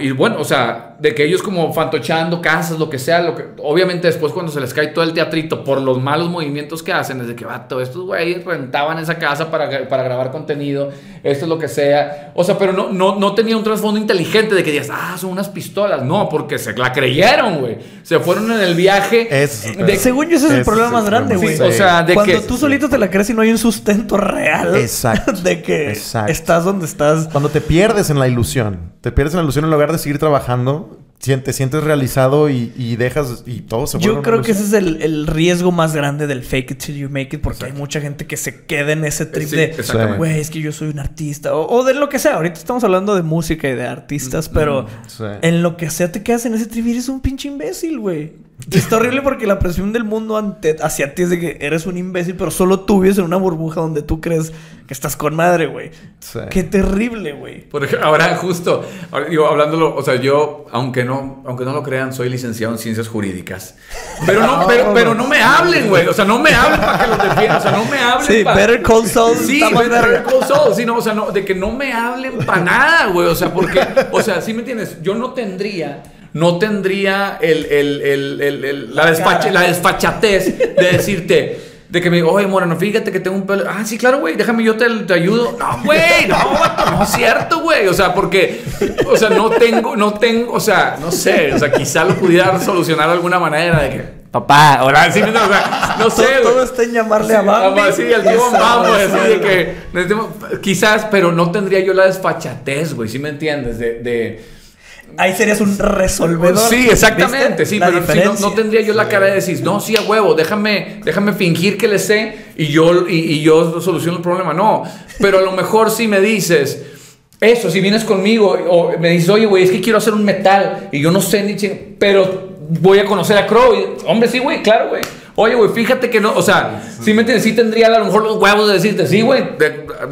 y bueno, o sea, de que ellos como fantochando casas, lo que sea, lo que, obviamente después cuando se les cae todo el teatrito por los malos movimientos que hacen, es de que, vato, estos güeyes rentaban esa casa para, para grabar contenido, esto es lo que sea. O sea, pero no, no, no tenía un trasfondo inteligente de que digas, ah, son unas pistolas. No, porque se la creyeron, güey. Se fueron en el viaje. Es de-. Según yo, ese es el problema más grande, güey. Sí, o sea, de Cuando que- tú solito te la crees y no hay un sustento real. Exacto. *laughs* De que Exacto. estás donde estás. Cuando te pierdes en la ilusión, te pierdes en la ilusión en lugar de seguir trabajando, te sientes realizado y, y dejas y todo se Yo creo que ese es el, el riesgo más grande del fake it till you make it, porque hay mucha gente que se queda en ese trip Sí, de, güey, es que yo soy un artista, o, o de lo que sea. Ahorita estamos hablando de música y de artistas, pero Sí. en lo que sea te quedas en ese trip y eres un pinche imbécil, güey. Está horrible porque la presión del mundo ante, hacia ti es de que eres un imbécil, pero solo tú vives en una burbuja donde tú crees que estás con madre, güey. Sí. Qué terrible, güey. Por ejemplo, ahora justo, ahora digo, hablándolo, o sea, yo, aunque no, aunque no lo crean, soy licenciado en ciencias jurídicas. Pero no, *laughs* pero, pero no me hablen, güey. O sea, no me hablen para que los defiendan. O sea, no me hablen Sí, pa- Better Call Saul Sí, Better. Call Saul. Sí, no, o sea, no, de que no me hablen para nada, güey. O sea, porque, o sea, ¿sí me entiendes? Yo no tendría, no tendría el, el, el, la, desfache- la desfachatez de decirte. De que me digo, oye, Moreno, fíjate que tengo un pelo. Ah, sí, claro, güey, déjame, yo te, te ayudo. No, güey, no, vato, no es cierto, güey. O sea, porque, o sea, no tengo, no tengo, o sea, no sé, o sea, quizá lo pudiera solucionar de alguna manera de que, papá, ahora sí, no, o sea, no sé, Todo, todo está en llamarle Sí, a Bambi. Sí, el tío Bambi, así de que quizás, pero no tendría yo la desfachatez, güey, ¿sí me entiendes? De, de- Ahí serías un resolvedor. Sí, exactamente, ¿Viste? sí, La pero sí, no, no tendría yo la cara de decir, no, sí, a huevo, déjame, déjame fingir que le sé y yo, y, y yo soluciono el problema. No, pero a lo mejor si me dices, eso, si vienes conmigo o me dices, oye, güey, es que quiero hacer un metal y yo no sé ni ching- pero voy a conocer a Crow. Y, Hombre, sí, güey, claro, güey. Oye, güey, fíjate que no, o sea, sí me entiendes, sí tendría a lo mejor los huevos de decirte, sí, güey,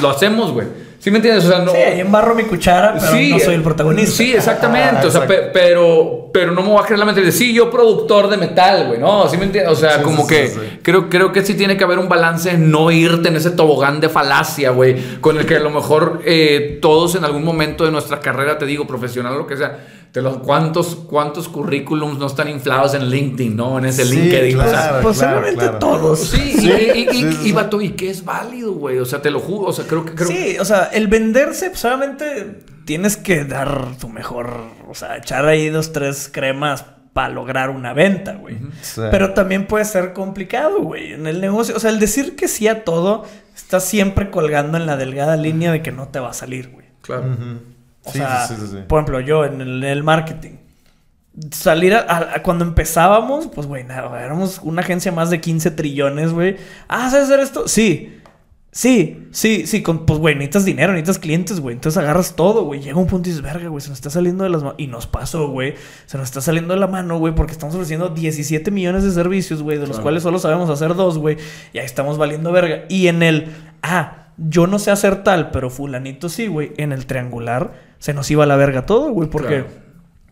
lo hacemos, güey. ¿Sí me entiendes? O sea, no. Sí, ahí embarro mi cuchara, pero no soy el protagonista. Sí, exactamente. Ah, o sea, pe- pero, pero no me voy a creer la mente de sí, yo productor de metal, güey. No, ¿sí me entiendes? O sea, Sí, como sí, que sí. Creo, creo que sí tiene que haber un balance en no irte en ese tobogán de falacia, güey, con el que a lo mejor eh, todos en algún momento de nuestra carrera, te digo, profesional o lo que sea, te los, ¿cuántos, ¿cuántos currículums no están inflados en LinkedIn, no? En ese Sí, LinkedIn. o sea, claro, Posiblemente claro. todos. Sí, Sí, y, y, y- sí, sí. y, vato, y que es válido, güey. O sea, te lo juro. O sea, creo que. Creo Sí, o sea, el venderse, pues obviamente tienes que dar tu mejor, o sea, echar ahí dos, tres cremas para lograr una venta, güey. Sí. Pero también puede ser complicado, güey, en el negocio. O sea, el decir que sí a todo, estás siempre colgando en la delgada línea de que no te va a salir, güey. Claro. Ujú. O Sí, sea, sí, sí, sí, sí. por ejemplo, yo en el, en el marketing. Salir a, a- a cuando empezábamos, pues, güey, nada, éramos una agencia más de 15 trillones, güey. Ah, ¿sabes hacer esto? Sí. Sí, sí, sí, con, pues, güey, necesitas dinero, necesitas clientes, güey. Entonces agarras todo, güey. Llega un punto y dices, verga, güey, se nos está saliendo de las manos. Y nos pasó, güey. Se nos está saliendo de la mano, güey, porque estamos ofreciendo 17 millones de servicios, güey, de los Claro. cuales solo sabemos hacer dos, güey. Y ahí estamos valiendo verga. Y en el, ah, yo no sé hacer tal, pero fulanito sí, güey. En el triangular se nos iba a la verga todo, güey, porque Claro.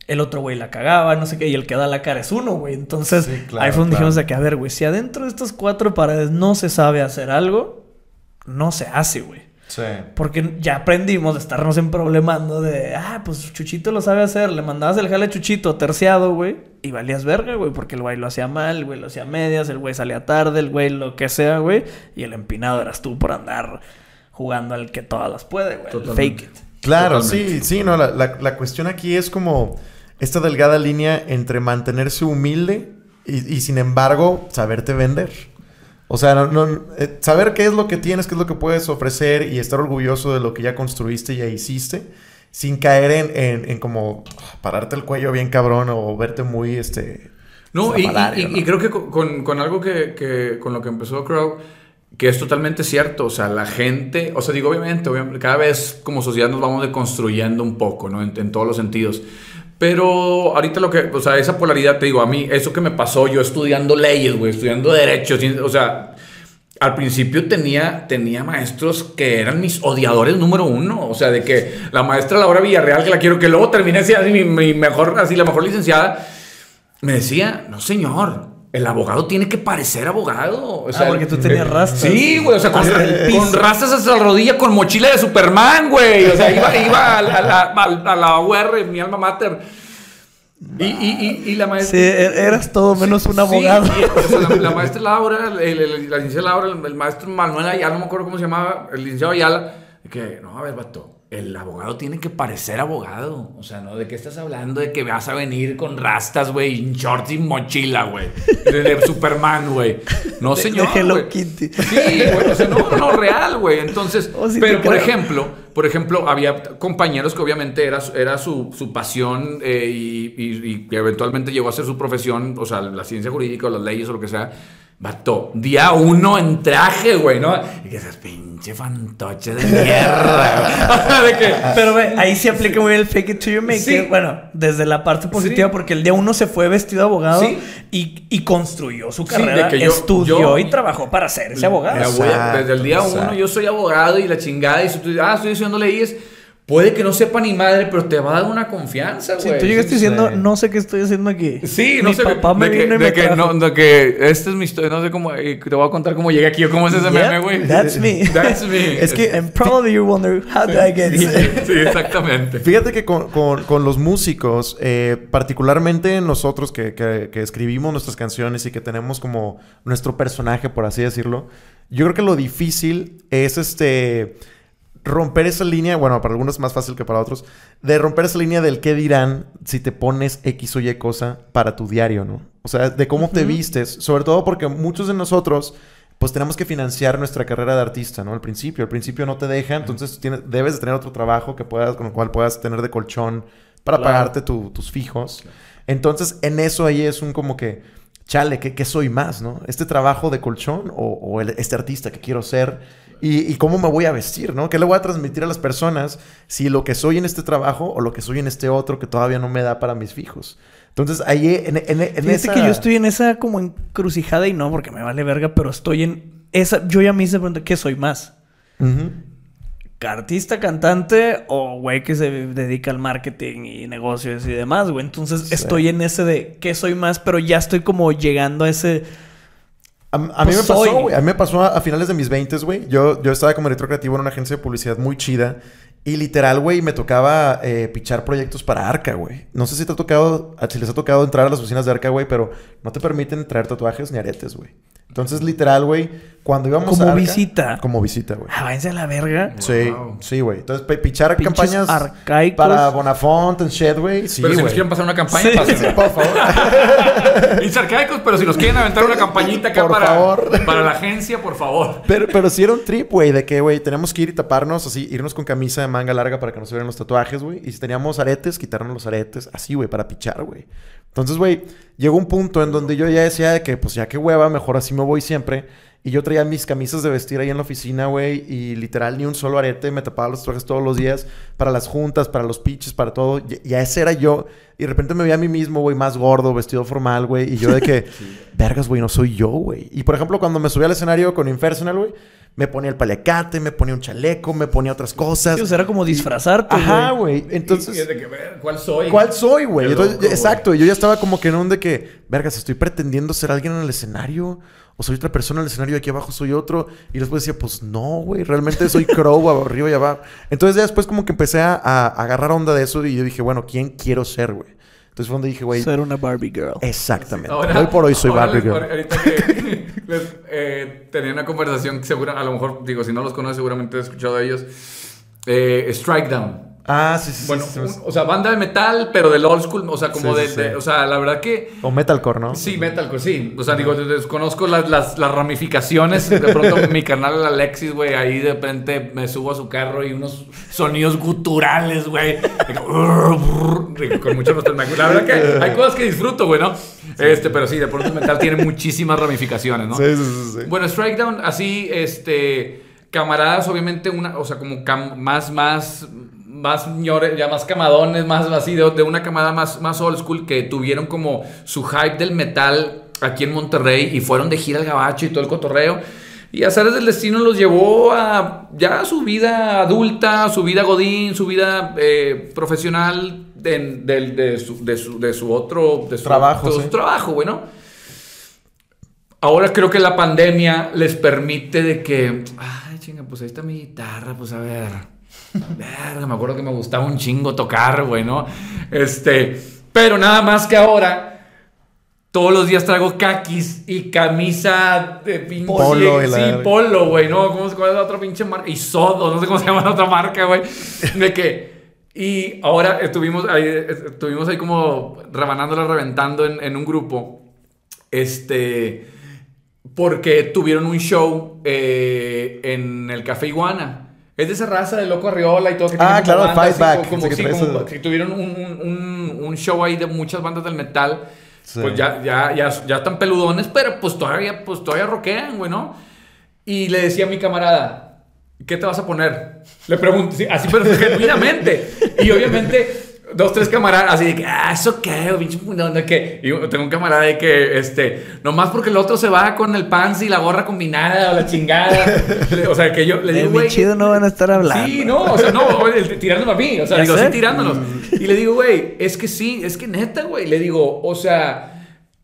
el otro güey la cagaba, no sé qué, y el que da la cara es uno, güey. Entonces, Sí, claro, ahí fue donde claro. dijimos de que, a ver, güey, si adentro de estas cuatro paredes no se sabe hacer algo, no se hace, güey. Sí. Porque ya aprendimos de estarnos en problemando de, ah, pues Chuchito lo sabe hacer. Le mandabas el jale a Chuchito terciado, güey. Y valías verga, güey. Porque el güey lo hacía mal, el güey lo hacía a medias, el güey salía tarde, el güey lo que sea, güey. Y el empinado eras tú por andar jugando al que todas las puede, güey. el. Fake it. Claro, Totalmente. sí, sí, no, la, la- la cuestión aquí es como esta delgada línea entre mantenerse humilde y, y, sin embargo saberte vender. O sea, no, no, eh, saber qué es lo que tienes, qué es lo que puedes ofrecer y estar orgulloso de lo que ya construiste y ya hiciste, sin caer en, en- en como pararte el cuello bien cabrón o verte muy, este... No, y, y- ¿no? y creo que con, con- con algo que, que- con lo que empezó Crow, que es totalmente cierto, o sea, la gente, o sea, digo, obviamente, obviamente, cada vez como sociedad nos vamos deconstruyendo un poco, ¿no? En, en todos los sentidos. Pero ahorita lo que, o sea, esa polaridad, te digo, a mí, eso que me pasó, yo estudiando leyes, güey, estudiando derechos, o sea, al principio tenía, tenía maestros que eran mis odiadores número uno. O sea, de que la maestra Laura Villarreal, que la quiero, que luego terminé siendo así, mi mejor, así, la mejor licenciada, me decía, no señor, el abogado tiene que parecer abogado. O sea, Ah, porque tú tenías eh, rastas. Sí, güey, o sea, con, con rastas hasta la rodilla, con mochila de Superman, güey. O sea, iba, iba a, la- a la, a la UR, mi alma mater. Y, y, y, y la maestra... Sí, e- eras todo menos un Sí, abogado. o sea, la, la *laughs* maestra Laura, el, el- la licenciada Laura, el, el maestro Manuel Ayala, no me acuerdo cómo se llamaba, el licenciado Ayala, que, no, a ver, vato, el abogado tiene que parecer abogado. O sea, ¿no? ¿De qué estás hablando? De que vas a venir con rastas, güey, en shorts y mochila, güey. De, de Superman, güey. No, señor. de Hello. Kitty. Sí, güey, o sea, no, no, real, güey. Entonces, Oh, sí pero por creo. ejemplo, por ejemplo, había compañeros que obviamente era, su- era su, su pasión eh, y, y- y que eventualmente llegó a ser su profesión, o sea, la ciencia jurídica o las leyes o lo que sea. Vato, día uno en traje, güey, ¿no? Y que esas pinche fantoche de mierda. *laughs* de que, Pero ve, ahí sí aplica muy bien el fake it till you make Sí. it. Bueno, desde la parte positiva, Sí. porque el día uno se fue vestido de abogado y, y construyó su carrera, que yo- estudió yo- y trabajó para ser ese abogado. Exacto, desde el día exacto. uno yo soy abogado y la chingada. Y si tú ah, estoy estudiando leyes, puede que no sepa ni madre, pero te va a dar una confianza, Si güey. tú llegaste diciendo, sí. no sé qué estoy haciendo aquí. Sí, no Mi sé. papá me de que, y de me que, trajo. no, de que esta es mi historia, no sé cómo, eh, te voy a contar cómo llegué aquí o cómo es ese Yep, meme, güey. That's me. *laughs* That's me. Es que- And probably you wonder, how did I get here? *laughs* Sí, exactamente. Fíjate que con, con- con los músicos, eh, particularmente nosotros que, que- que escribimos nuestras canciones y que tenemos como nuestro personaje, por así decirlo, yo creo que lo difícil es este romper esa línea, bueno, para algunos es más fácil que para otros, de romper esa línea del qué dirán si te pones X o Y cosa para tu diario, ¿no? O sea, de cómo te vistes, sobre todo porque muchos de nosotros pues tenemos que financiar nuestra carrera de artista, ¿no? Al principio, al principio no te deja, entonces tienes, debes de tener otro trabajo que puedas, con el cual puedas tener de colchón para Claro. pagarte tu- tus fijos. Entonces, en eso ahí es un como que, chale, ¿qué, qué soy más, no? ¿Este trabajo de colchón o, o el- este artista que quiero ser? Y, y cómo me voy a vestir, ¿no? ¿Qué le voy a transmitir a las personas si lo que soy en este trabajo o lo que soy en este otro que todavía no me da para mis fijos? Entonces, ahí en, en, en Fíjate esa... que yo estoy en esa como encrucijada y no, porque me vale verga, pero estoy en esa. Yo ya me hice pregunta, ¿qué soy más? Artista, cantante o güey que se dedica al marketing y negocios y demás, güey. Entonces estoy en ese de qué soy más, pero ya estoy como llegando a ese... A, a mí Pues me pasó, soy. güey. A mí me pasó a, a finales de mis 20, güey. Yo, yo estaba como director creativo en una agencia de publicidad muy chida. Y literal, güey, me tocaba eh, pichar proyectos para Arca, güey. No sé si te ha tocado, si les ha tocado entrar a las oficinas de Arca, güey, pero no te permiten traer tatuajes ni aretes, güey. Entonces, literal, güey, cuando íbamos Como a Arca- visita. Como visita, güey. Ah, a la verga. Sí, Wow. sí, güey. Entonces, pichar Pinches campañas arcaicos. para Bonafont and shit, güey. Sí, pero si nos quieren pasar una campaña, Sí. *laughs* Por favor. *laughs* Insarcaicos, pero si nos quieren aventar una campañita acá Por para, favor. para la agencia, por favor. Pero, pero sí era un trip, güey, de que, güey, tenemos que ir y taparnos, así, irnos con camisa de manga larga para que no se vieran los tatuajes, güey. Y si teníamos aretes, quitarnos los aretes, así, güey, para pichar, güey. Entonces, güey, llegó un punto en donde yo ya decía de que, pues ya que hueva, mejor así me voy siempre. Y yo traía mis camisas de vestir ahí en la oficina, güey, y literal ni un solo arete, me tapaba los tatuajes todos los días para las juntas, para los pitches, para todo. Y, y a ese era yo. Y de repente me veía a mí mismo, güey, más gordo, vestido formal, güey. Y yo de que, *laughs* vergas, güey, no soy yo, güey. Y por ejemplo, cuando me subí al escenario con Impersonal, güey, me ponía el paliacate, me ponía un chaleco, me ponía otras cosas. Sí, o sea, era como disfrazarte, Ajá, güey. Entonces, Y es de que, ver, ¿cuál soy? ¿cuál soy, güey. exacto. Yo ya estaba como que en un de que, vergas, estoy pretendiendo ser alguien en el escenario. O soy otra persona en el escenario y aquí abajo soy otro. Y después decía, pues no, güey. Realmente soy *laughs* Crow arriba y abajo. Entonces ya después como que empecé a, a agarrar onda de eso. Y yo dije, bueno, ¿quién quiero ser, güey? Entonces fue donde dije, güey, Ser una Barbie girl. exactamente. Ahora- hoy por hoy soy ahora Barbie Girl. Ahorita que *laughs* les, eh, tenía una conversación que segura, a lo mejor, digo, si no los conoces, seguramente he escuchado de ellos. Eh, Strike Down. Ah, sí, sí, sí, Bueno, sí, sí, un- sí. o sea, banda de metal, pero del old school, o sea, como Sí, de, sí, de- sí. o sea, la verdad que O metalcore, ¿no? sí, metalcore, sí, o sea, digo, desconozco las, las, las ramificaciones, de pronto *laughs* mi carnal Alexis, güey, ahí de repente me subo a su carro y unos sonidos guturales, güey, con mucho respeto, la verdad que hay cosas que disfruto, güey, ¿no? Este, pero sí, de pronto el metal tiene muchísimas ramificaciones, ¿no? Sí, sí, sí, sí. Bueno, Strike Down, así, este, camaradas, obviamente, una, o sea, como cam- más, más, más ñores, ya más camadones, más así, de, de una camada más, más old school que tuvieron como su hype del metal aquí en Monterrey y fueron de gira al gabacho y todo el cotorreo. Y Azares del Destino los llevó a ya su vida adulta, su vida godín, su vida eh, profesional de, su, de, su, de su otro de su, Trabajo, su trabajo, güey, ¿no? Ahora creo que la pandemia les permite de que, ay, chinga, pues ahí está mi guitarra, pues a ver. Me acuerdo que me gustaba un chingo tocar, güey, ¿no? Este, pero nada más que ahora todos los días traigo kakis y camisa de pinche Polo la sí, polo, güey, ¿no? ¿Cómo se es la otra pinche marca? Y Sodo, no sé cómo se llama la otra marca, güey. De que y ahora estuvimos ahí, estuvimos ahí como rebanándola, reventando en, en un grupo. Este. Porque tuvieron un show eh, en el Café Iguana. Es de esa raza de Loco Arriola y todo. Que Ah, claro, bandas Fight así, Back. Como, que como que tuvieron un, un- un- un show ahí de muchas bandas del metal. Sí. Pues ya, ya, ya, ya están peludones, pero pues todavía, pues todavía rockean, güey, ¿no? Y le decía a mi camarada, ¿qué te vas a poner? Le pregunto, sí, así, pero *laughs* genuinamente. Y obviamente, dos, tres camaradas, así de que, ah, eso qué, o pinche puñón, de que. Y tengo un camarada de que, este, nomás porque el otro se va con el pants y la gorra combinada o la chingada. *laughs* O sea, que yo le digo, güey. chido no van a estar hablando. Sí, no, o sea, no, tirándome a mí, o sea, digo, sé. sí, tirándonos. Y le digo, güey, es que sí, es que neta, güey, le digo, o sea,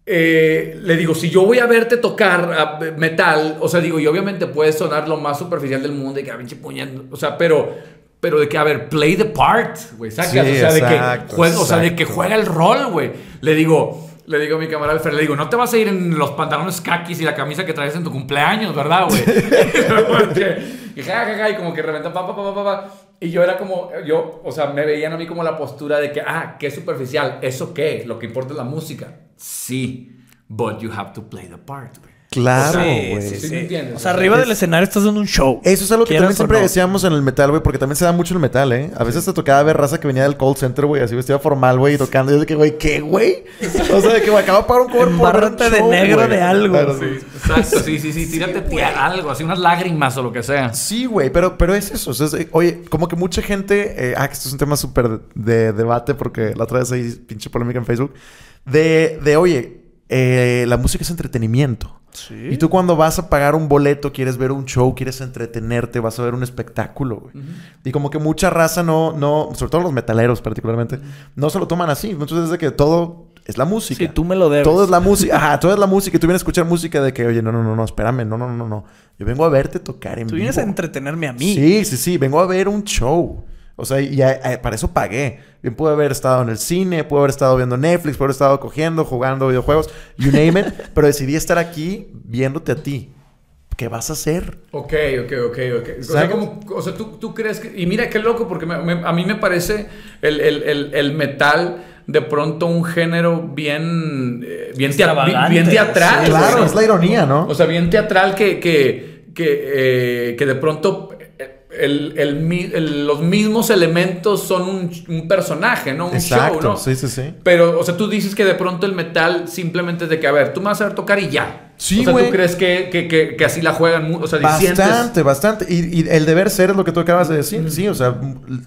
eh, le digo, si yo voy a verte tocar metal, o sea, digo, y obviamente puede sonar lo más superficial del mundo, de que, ah, pinche puñal, o sea, pero, pero de que, a ver, play the part, güey, sacas, Sí, o sea, de que, exacto, juega, o sea, de que exacto. juega el rol, güey. Le digo, le digo a mi camarada Alfred, le digo, no te vas a ir en los pantalones kakis y la camisa que traes en tu cumpleaños, ¿verdad, güey? *laughs* *laughs* Y ja, ja, ja, y como que reventó, pa, pa, pa, pa, pa, pa. Y yo era como, yo, o sea, me veían a mí como la postura de que, ah, qué superficial, ¿eso qué? Lo que importa es la música. Sí, but you have to play the part, güey. Claro, O sea, güey. sí, sí, me entiendes. O sea, arriba del escenario estás dando un show. Eso es algo que también siempre no. decíamos en el metal, güey, porque también se da mucho el metal, ¿eh? A veces te tocaba ver raza que venía del call center, güey, así vestida formal, güey, y tocando. Y yo de que, güey, ¿qué, güey? O sea, de que, güey, acabo de pagar un cover por de show, negro de algo. Claro, Sí, exacto, sí, sí, sí, tírate tía, algo, así unas lágrimas o lo que sea. Sí, güey, pero, pero es eso. o sea, es- eh, oye, como que mucha gente. eh, ah, que esto es un tema súper de debate porque la otra vez hay pinche polémica en Facebook. De, de oye, eh, la música es entretenimiento. Sí. Y tú cuando vas a pagar un boleto, quieres ver un show, quieres entretenerte, vas a ver un espectáculo, güey. Y como que mucha raza no, no, sobre todo los metaleros particularmente, no se lo toman así. Entonces es de que todo es la música. Sí, tú me lo debes. Todo es la *laughs* música. Ajá, todo es la música. Y tú vienes a escuchar música de que, oye, no, no, no, no, espérame, no, no, no, no. Yo vengo a verte tocar en Tú vivo. vienes a entretenerme a mí. Sí, sí, sí. Vengo a ver un show. O sea, y a- a- para eso pagué. Bien pude haber estado en el cine, pude haber estado viendo Netflix, pude haber estado cogiendo, jugando videojuegos, you name it. *laughs* pero decidí estar aquí viéndote a ti. ¿Qué vas a hacer? Ok, ok, ok, ok. O sea, como, o sea ¿tú, tú crees que... Y mira qué loco, porque me- me- a mí me parece el, el- el- el metal de pronto un género bien... eh, bien, tea- Extravagante, bien teatral. sí, claro, es la ironía, ¿no? O sea, bien teatral que, que, que, eh, que de pronto eh, el- el los mismos elementos son un, un personaje, ¿no? Un Exacto, show, ¿no? sí, sí, sí. Pero, o sea, tú dices que de pronto el metal simplemente es de que, a ver, tú me vas a ver tocar y ya. Sí, O sea, güey. ¿tú crees que, que, que, que así la juegan? O sea, sientes- Bastante, bastante. Y, y el deber ser es lo que tú acabas de decir. Sí, o sea,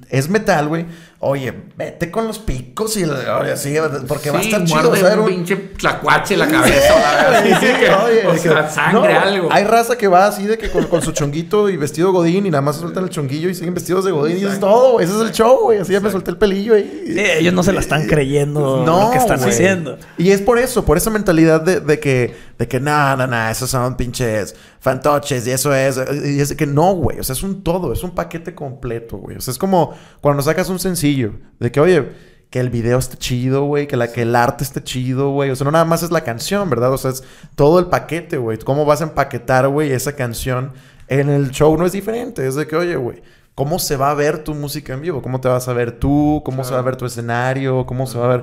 es metal, güey. Oye, vete con los picos y el- oye, sí, porque va a estar chido. sea, un un- pinche tlacuache en la cabeza. la. Sí, Sí, que- oye, o de sea, sangre, no, algo. Hay raza que va así de que con, con su chonguito y vestido godín y nada más se sueltan el chonguillo y siguen vestidos de godín y eso es todo, güey. Ese es el show, güey. Así ya me solté el pelillo ahí. Sí, ellos no se la están creyendo lo que están güey. haciendo. Y es por eso, por esa mentalidad de, de que, de que, no, no, no, esos son pinches fantoches y eso es. Y es de que no, güey. O sea, es un todo, es un paquete completo, güey. O sea, es como cuando sacas un sencillo, de que, oye, que el video esté chido, güey, que, la, que el arte esté chido, güey. O sea, no nada más es la canción, ¿verdad? O sea, es todo el paquete, güey. ¿Cómo vas a empaquetar, güey, esa canción en el show? No es diferente. Es de que, oye, güey. ¿Cómo se va a ver tu música en vivo? ¿Cómo te vas a ver tú? ¿Cómo se va a ver tu escenario? ¿Cómo se va a ver?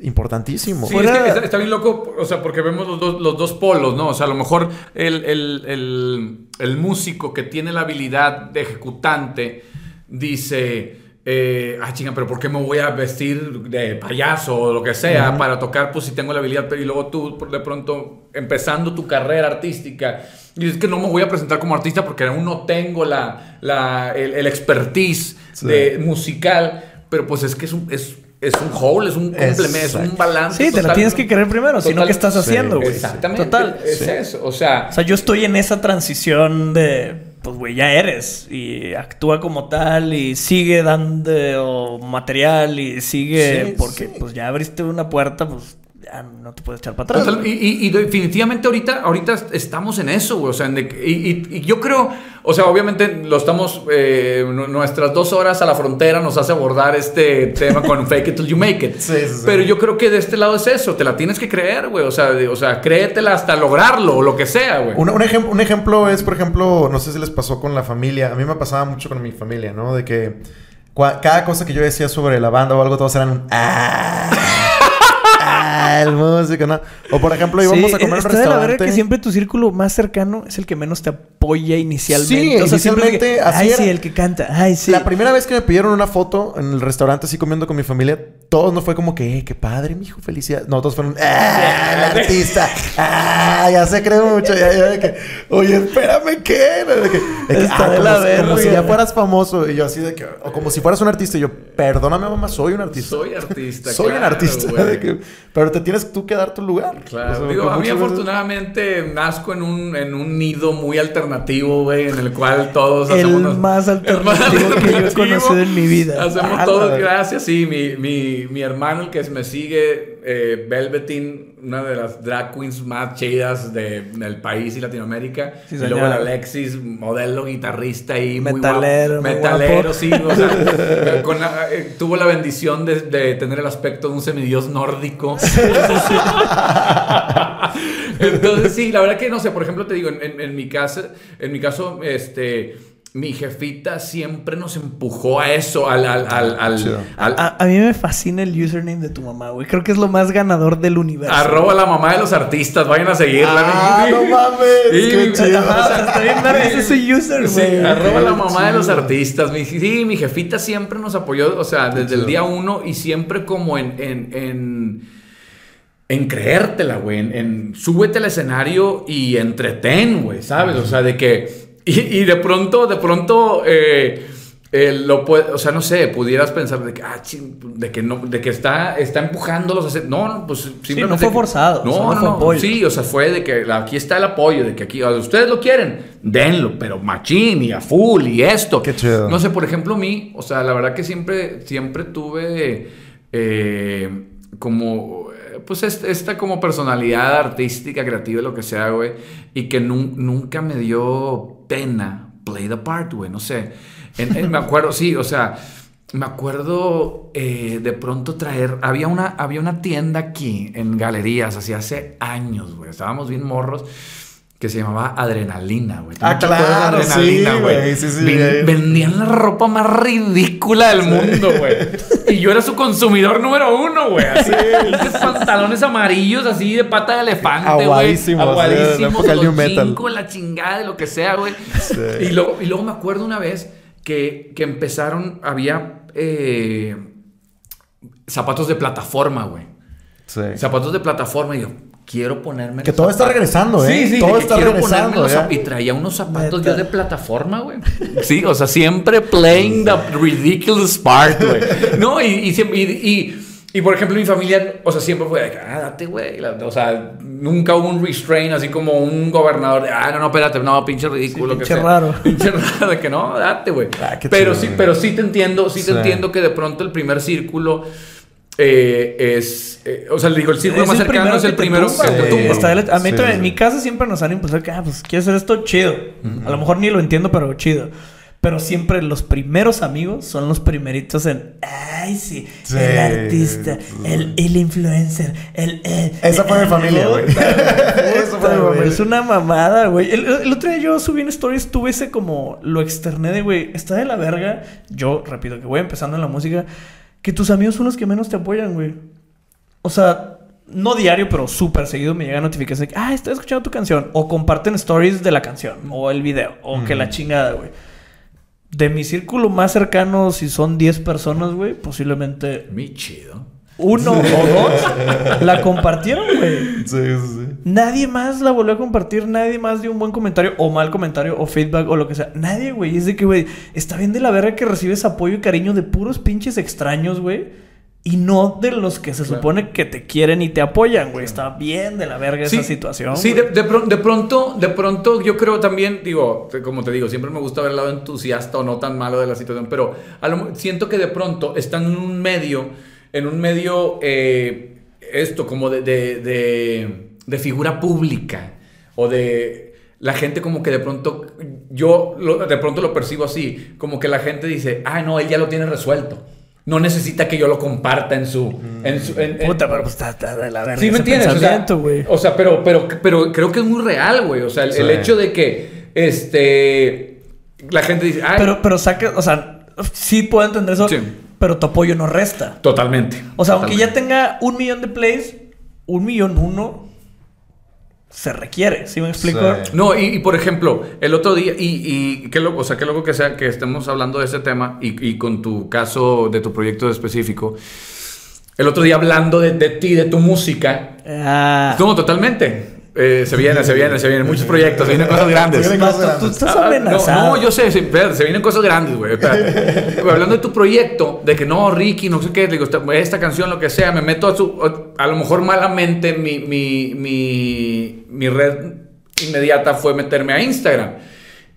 Importantísimo. Sí, es que está, está bien loco, o sea, porque vemos los dos, los dos polos, ¿no? O sea, a lo mejor el, el- el- el músico que tiene la habilidad de ejecutante dice, eh, ah, chinga, pero ¿por qué me voy a vestir de payaso o lo que sea para tocar? Pues si tengo la habilidad, pero y luego tú por de pronto empezando tu carrera artística. Y es que no me voy a presentar como artista porque aún no tengo la, la- el, el expertise Sí. de, musical, pero pues es que es un, es, es un whole, es un complemento, es un balance. Sí, te la total- tienes que creer primero, si no, ¿qué estás sí, haciendo, güey? Exactamente. Total. Es Sí. eso. O sea, O sea, yo estoy en esa transición de, pues, güey, ya eres. Y actúa como tal y sigue dando material y sigue... Sí, porque, sí. pues, ya abriste una puerta, pues, no te puedes echar para atrás. total- y, y- y definitivamente ahorita, ahorita estamos en eso, güey. O sea, en de que- y, y- y yo creo, o sea, obviamente lo estamos, eh, nu- nuestras dos horas a la frontera nos hace abordar este tema con *laughs* fake it till you make it. Sí, sí, sí. Pero yo creo que de este lado es eso, te la tienes que creer, güey. O sea, de- o sea, créetela hasta lograrlo o lo que sea, güey. Un, un, ejem- un ejemplo es, por ejemplo, no sé si les pasó con la familia. A mí me pasaba mucho con mi familia, ¿no? De que cada cosa que yo decía sobre la banda o algo, todos eran un, ah, ah, el músico, ¿no? O por ejemplo, íbamos Sí, a comer a un de la restaurante. que siempre tu círculo más cercano es el que menos te apoya inicialmente. Sí, o sea, de que, inicialmente así Ay, era. sí, el que canta. Ay, sí. La primera vez que me pidieron una foto en el restaurante así comiendo con mi familia, todos no fue como que, eh, qué padre, mijo, felicidad. No, todos fueron, ah, el *laughs* artista, ah, ya se cree mucho, ya, ya, de que, oye, espérame, ¿qué? De que, de que, Está ah, de como, la si- verga. como si ya fueras famoso. Y yo así de que, o como si fueras un artista. Y yo, perdóname, mamá, soy un artista. Soy artista. Soy un claro, artista. güey. *laughs* de que- pero te tienes tú que dar tu lugar. Claro, O sea, digo, a mí veces- afortunadamente nazco en un, en un nido muy alternativo, güey, en el cual todos El hacemos... más *laughs* el más alternativo que yo he conocido en mi vida. Hacemos Ah, todos, la- gracias, sí, mi, mi, mi hermano, el que me sigue, eh, Velvetin, una de las drag queens más chidas de- del país y Latinoamérica. Sí, y luego el Alexis, modelo, guitarrista y muy Metalero, muy Metalero, guapo. sí, o sea, *laughs* con la- eh, tuvo la bendición de, de tener el aspecto de un semidios nórdico. *laughs* Entonces, sí, la verdad que no sé, por ejemplo, te digo, en, en- en mi casa, en mi caso, este, mi jefita siempre nos empujó a eso, al, al, al, al- A, a mí me fascina el username de tu mamá, güey. Creo que es lo más ganador del universo. arroba la mamá de los artistas, vayan a seguirla. Ah, *laughs* no mames. Sí, qué chido. Está bien ese user, Sí, güey. arroba la mamá de los artistas. Mi, sí, mi jefita siempre nos apoyó, o sea, desde el día uno y siempre como en, en, en, en creértela, güey. En, en súbete al escenario y entretén, güey, ¿sabes? O sea, de que... *laughs* Y, y de pronto, de pronto... eh, eh, lo puede, o sea, no sé, pudieras pensar de que, ah, ching, de que no, de que está, está empujándolos a hacer, no, no, pues simplemente. no fue que- forzado, o sea, No, no no, fue no, apoyo. sí, o sea, fue de que la- aquí está el apoyo, de que aquí, o sea, ustedes lo quieren, denlo, pero machín y a full y esto. Qué chido. No sé, por ejemplo, a mí, o sea, la verdad que siempre, siempre tuve eh, como, pues est- esta como personalidad artística, creativa, lo que sea, güey, y que nun- nunca me dio pena play the part, güey, no sé. En- me acuerdo, sí, o sea, me acuerdo eh, de pronto traer, había una, había una tienda aquí en galerías, así hace años, güey, estábamos bien morros. Que se llamaba Adrenalina, güey. ¿Tú Ah, claro, Adrenalina, sí, güey, sí, sí, Ven- vendían la ropa más ridícula del mundo, güey. *laughs* Y yo era su consumidor número uno, güey. Así, pantalones amarillos así de pata de elefante, güey. Los new metal. cinco, la chingada de lo que sea, güey. Sí. Y, luego, y luego me acuerdo una vez que, que empezaron, había eh, zapatos de plataforma, güey. Sí. Zapatos de plataforma y yo, quiero ponerme... Que todo está regresando, ¿eh? Sí, sí, Todo está quiero regresando, ponerme los ya. zap- Y traía unos zapatos Neta. yo de plataforma, güey. *laughs* Sí, o sea, siempre playing the ridiculous part, güey. No, y, y, siempre- y, y- y, por ejemplo, mi familia, o sea, siempre fue de que, ah, date, güey. O sea, nunca hubo un restraint así como un gobernador de, ah, no, no, espérate, no, pinche ridículo. Sí, que pinche sea. raro. *laughs* Pinche raro, de que no, date, güey. Ah, pero chido, sí, güey. pero sí te entiendo, sí, Sí. te entiendo que de pronto el primer círculo eh, es, eh, o sea, le digo, el círculo Es más el cercano primero es el que te primero tumba, que te tumba. Está el- a mí Sí, también, sí. en mi casa siempre nos han impulsado que, ah, pues quieres hacer esto chido. A lo mejor ni lo entiendo, pero chido. Pero siempre los primeros amigos son los primeritos en, ay, sí, Sí. el artista, el, el influencer, el... el- Esa fue mi familia, güey. *laughs* Esa fue mi familia. Es una mamada, güey. El, el otro día yo subí en stories, tuve ese como, lo externé de, güey, está de la verga. Yo, repito, que voy empezando en la música, que tus amigos son los que menos te apoyan, güey. O sea, no diario, pero súper seguido me llega notificación de que, ah, estoy escuchando tu canción. O comparten stories de la canción, o el video, o que la chingada, güey. De mi círculo más cercano, si son 10 personas, güey, posiblemente Mi chido. uno o dos *laughs* la compartieron, güey. Sí, sí, sí. Nadie más la volvió a compartir, nadie más dio un buen comentario o mal comentario o feedback o lo que sea. Nadie, güey. Es de que, güey, está bien de la verga que recibes apoyo y cariño de puros pinches extraños, güey. Y no de los que se Claro. supone que te quieren y te apoyan, güey. Está bien de la verga Sí, esa situación. Sí, de, de pro- de pronto, de pronto yo creo también, digo, como te digo, siempre me gusta ver el lado entusiasta o no tan malo de la situación, pero a lo mo- siento que de pronto están en un medio, en un medio, eh, esto como de, de, de- figura pública o de la gente como que de pronto, yo lo- de pronto lo percibo así, como que la gente dice, ah, no, él ya lo tiene resuelto. No necesita que yo lo comparta en su... En su en- en- Puta, pero pues está, está de la verga. Sí, me entiendes. O sea, o sea, pero, pero, pero creo que es muy real, güey. O sea, el, hecho de que este la gente dice, ay, Pero, pero saca, o sea, sí puedo entender eso, Sí. pero tu apoyo no resta. totalmente. O sea, aunque ya tenga un millón de plays, un millón uno se requiere. ¿Sí me explico? Sí. No, y, y, por ejemplo, el otro día, y, y qué loco, o sea, qué loco que sea que estemos hablando de ese tema y, y con tu caso de tu proyecto específico. El otro día hablando de, de ti, de tu música. Ah. No, totalmente. Eh, se viene, se viene, se vienen muchos proyectos, se vienen cosas *laughs* grandes. Se vienen Vato, cosas tú grandes. estás amenazado. No, no, yo sé, espérate, se vienen cosas grandes, *laughs* güey. Hablando de tu proyecto, de que no, Ricky, no sé qué, digo, esta, esta canción, lo que sea, me meto a su. A lo mejor malamente mi, mi, mi, mi red inmediata fue meterme a Instagram.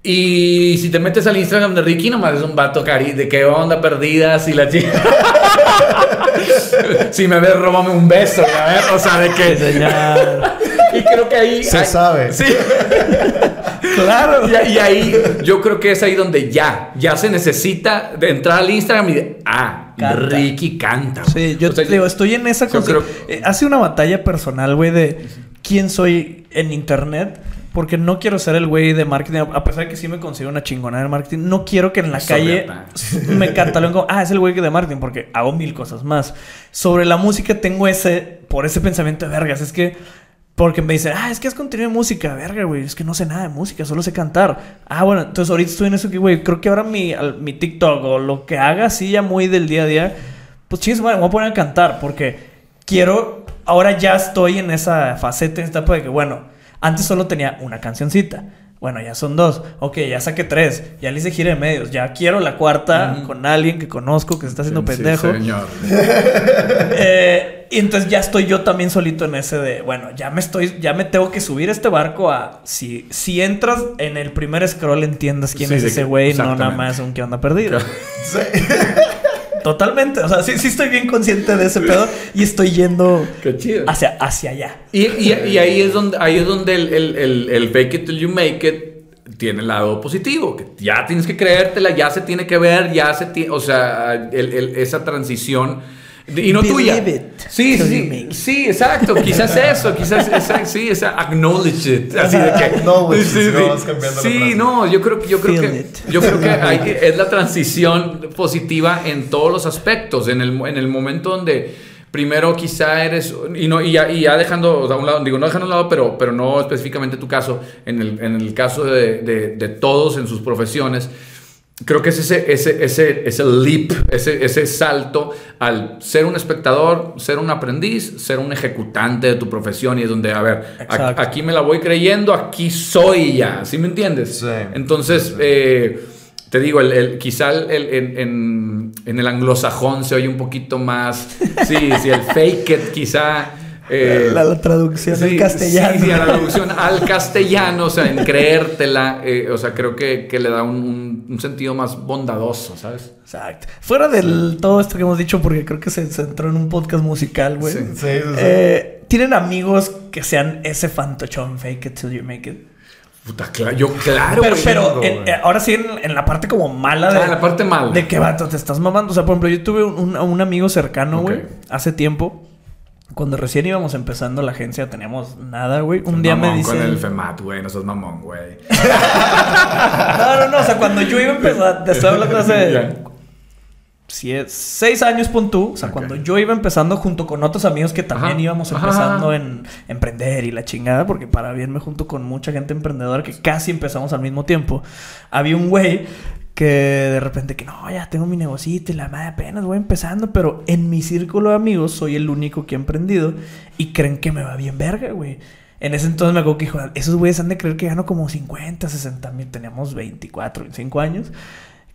Y si te metes al Instagram de Ricky, nomás es un vato cari de qué onda perdidas y la chica. *laughs* si me ves, róbame un beso, a ver, o sea, de que. Y creo que ahí. Se sabe. Sí. *laughs* claro. Y, y ahí yo creo que es ahí donde ya, ya se necesita de entrar al Instagram y de, ah, Canta. Ricky canta. Sí, yo O sea, te digo, estoy en esa cosa. creo- Eh, hace una batalla personal, güey, de quién soy en internet. Porque no quiero ser el güey de marketing. A pesar de que sí me considero una chingona de marketing, no quiero que en la Eso, calle me cataloguen como, ah, es el güey de marketing, porque hago mil cosas más. Sobre la música tengo ese, por ese pensamiento de vergas. Es que, porque me dicen, ah, es que has contenido de música, verga, güey. Es que no sé nada de música, solo sé cantar. Ah, bueno, entonces ahorita estoy en eso que, güey, creo que ahora mi, al- mi TikTok o lo que haga así ya muy del día a día, pues chingues, madre, me voy a poner a cantar porque quiero, ahora ya estoy en esa faceta, en esta etapa de que, bueno, antes solo tenía una cancioncita. Bueno, ya son dos. Ok, ya saqué tres. Ya le hice gira de medios. Ya quiero la cuarta con alguien que conozco que se está haciendo Sí, pendejo. señor. *laughs* Eh, y entonces ya estoy yo también solito en ese de, bueno, ya me estoy, ya me tengo que subir este barco a si, si entras en el primer scroll entiendas quién Sí, es ese güey, no nada más un que onda perdido. *laughs* Sí. Totalmente. O sea, sí, sí estoy bien consciente de ese pedo y estoy yendo Qué chido. hacia, hacia allá. Y, y- y ahí es donde, ahí es donde el, el- el- el fake it till you make it tiene el lado positivo, que ya tienes que creértela, ya se tiene que ver, ya se tiene, o sea, el- el- esa transición. Y no tuya. It Sí, sí, sí, exacto. Quizás eso, quizás esa, sí, esa acknowledge it. Así de que. *laughs* Acknowledge it, sí, si no sí. Sí, no, yo creo que, yo creo Feel que, it. yo creo que *laughs* hay es la transición positiva en todos los aspectos. En el, en el momento donde primero quizá eres, y, no, y, ya, y ya dejando a un lado, digo, no dejando a un lado, pero, pero no específicamente tu caso, en el, en el caso de, de- de todos en sus profesiones, creo que es ese, ese, ese, ese leap, ese, ese salto al ser un espectador, ser un aprendiz, ser un ejecutante de tu profesión y es donde, a ver, a- aquí me la voy creyendo, aquí soy ya, ¿sí me entiendes? Sí. Entonces, eh, te digo, el, el- quizá el, el- en, en- en el anglosajón se oye un poquito más, sí, sí, el fake it quizá... eh, la, la traducción Sí, del castellano. Sí, sí, a la traducción al castellano, o sea, en creértela, eh, o sea, creo que, que le da un, un- un sentido más bondadoso, ¿sabes? Exacto. Fuera de todo esto que hemos dicho, porque creo que se centró en un podcast musical, güey. Sí. Sí, sí, sí. Eh, ¿Tienen amigos que sean ese fantochón fake it till you make it? Puta, claro, yo claro, pero pero en- ahora sí en, en la parte como mala de... Ah, la parte mala. De que, vato, te estás mamando. O sea, por ejemplo, yo tuve un, un amigo cercano, güey, hace tiempo. Cuando recién íbamos empezando la agencia, teníamos nada, güey. Un día me Mamón dice... con el FEMAT, güey, no sos mamón, güey. *laughs* No, no, no. O sea, cuando yo iba a empezar... Te estoy hablando hace... *laughs* Seis años, pon tú. O sea, cuando yo iba empezando junto con otros amigos que también Ajá. íbamos Ajá. empezando en emprender y la chingada, porque para bien me junto con mucha gente emprendedora que casi empezamos al mismo tiempo. Había un güey que de repente que no, ya tengo mi negocito y la madre apenas voy empezando, pero en mi círculo de amigos soy el único que ha emprendido y creen que me va bien verga, güey. En ese entonces me acuerdo que dijo, esos güeyes han de creer que gano como 50, 60 mil, teníamos 24, 25 años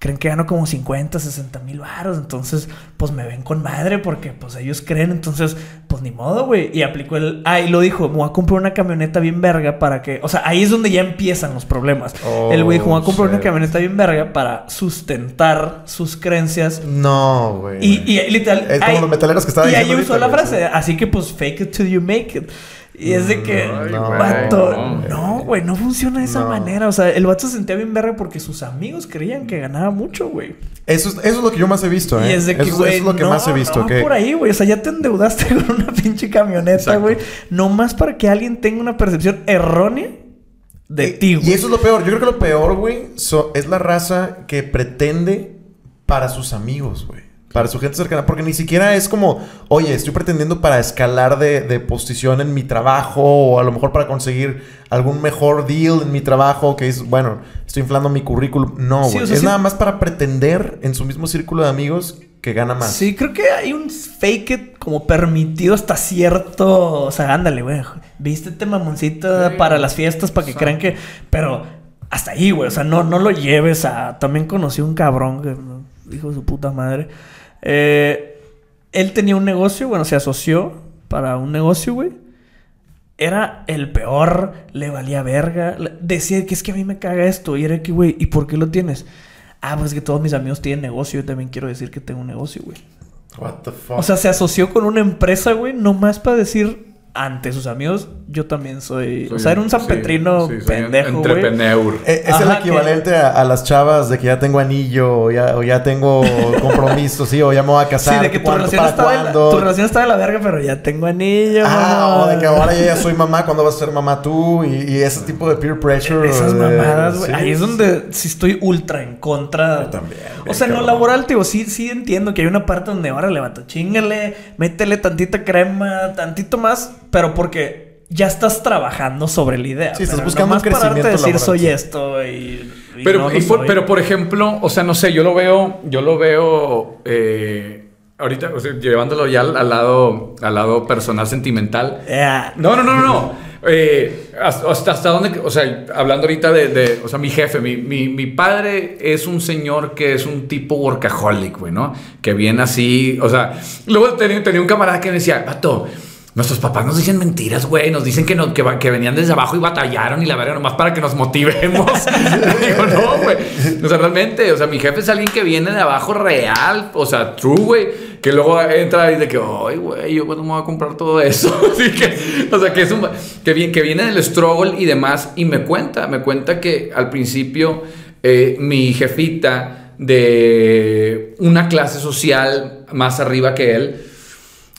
creen que gano como 50, 60 mil baros. Entonces, pues me ven con madre porque pues ellos creen. Entonces, pues ni modo, güey. Y aplicó el... Ah, y lo dijo, me voy a comprar una camioneta bien verga para que... O sea, ahí es donde ya empiezan los problemas. Oh, el güey dijo, me voy a comprar una shit. camioneta bien verga para sustentar sus creencias. No, güey. Y, y literal... Es como los metaleros que estaban Y ahí usó la frase. Así que pues fake it till you make it. Y es de que, Ay, vato, no. no, güey, no funciona de esa No. manera. O sea, el vato se sentía bien verga porque sus amigos creían que ganaba mucho, güey. Eso es, eso es lo que yo más he visto, ¿eh? Y es de que, eso, güey, eso es lo que no, más he visto. no que... por ahí, güey. O sea, ya te endeudaste *laughs* con una pinche camioneta, Exacto. güey. Nomás para que alguien tenga una percepción errónea de Y- ti, güey. Y eso es lo peor. Yo creo que lo peor, güey, so- es la raza que pretende para sus amigos, güey. Para su gente cercana. Porque ni siquiera es como, oye, estoy pretendiendo para escalar de, de posición en mi trabajo o a lo mejor para conseguir algún mejor deal en mi trabajo que es, bueno, estoy inflando mi currículum. No, Sí, güey. o sea, es sí- nada más para pretender en su mismo círculo de amigos que gana más. Sí, creo que hay un fake it como permitido hasta cierto. O sea, ándale, güey. Vístete mamoncito Sí. para las fiestas para que crean que. Pero hasta ahí, güey. O sea, no, no lo lleves a. También conocí un cabrón que. Hijo de su puta madre. Eh, él tenía un negocio, bueno, se asoció para un negocio, güey. Era el peor, le valía verga. Decía que es que a mí me caga esto. Y era que, güey, ¿y por qué lo tienes? Ah, pues es que todos mis amigos tienen negocio. Yo también quiero decir que tengo un negocio, güey. What the fuck. O sea, se asoció con una empresa, güey, nomás para decir ante sus amigos, yo también soy. o sea, era un sanpetrino sí, sí, soy pendejo, güey. Entrepreneur. Eh, Es Ajá, el que- equivalente a, a las chavas de que ya tengo anillo o ya, o ya tengo *laughs* compromiso, sí, o ya me voy a Sí, casar. de que tu ¿cuándo, relación, para está de la, tu relación está de la verga, pero ya tengo anillo, Ah, mamá. o de que ahora ya, ya soy mamá, ¿cuándo vas a ser mamá tú? Y, y ese tipo de peer pressure. Esas eh, mamadas, güey. sí. Ahí es donde sí estoy ultra en contra. Yo también, O sea, en lo laboral, tío, sí, sí entiendo que hay una parte donde ahora le vato, chingale, métele tantita crema, tantito más, pero porque ya estás trabajando sobre la idea. Sí, estás Pero buscando un nomás pararte a crecimiento decir laboral, soy sí. esto y. y Pero, no lo y por, soy. pero por ejemplo, o sea, no sé, yo lo veo, yo lo veo eh, ahorita, o sea, llevándolo ya al, al lado, al lado personal sentimental. Ya. No, no, no, no, no. eh, hasta, hasta dónde, o sea, hablando ahorita de, de o sea, mi jefe, mi, mi, mi, padre es un señor que es un tipo workaholic, güey, ¿no? Que viene así, o sea, luego tenía, tenía un camarada que me decía, pato, Nuestros papás nos dicen mentiras, güey. Nos dicen que, no, que, que, venían desde abajo y batallaron y la verga nomás para que nos motivemos. *laughs* *laughs* digo, no, güey. O sea, realmente, o sea, mi jefe es alguien que viene de abajo real, o sea, true, güey. Que luego entra y dice que, ay, güey, yo cuando me voy a comprar todo eso. *laughs* Así que, o sea, que es un. Que, viene, que viene del struggle y demás. Y me cuenta, me cuenta que al principio eh, mi jefita de una clase social más arriba que él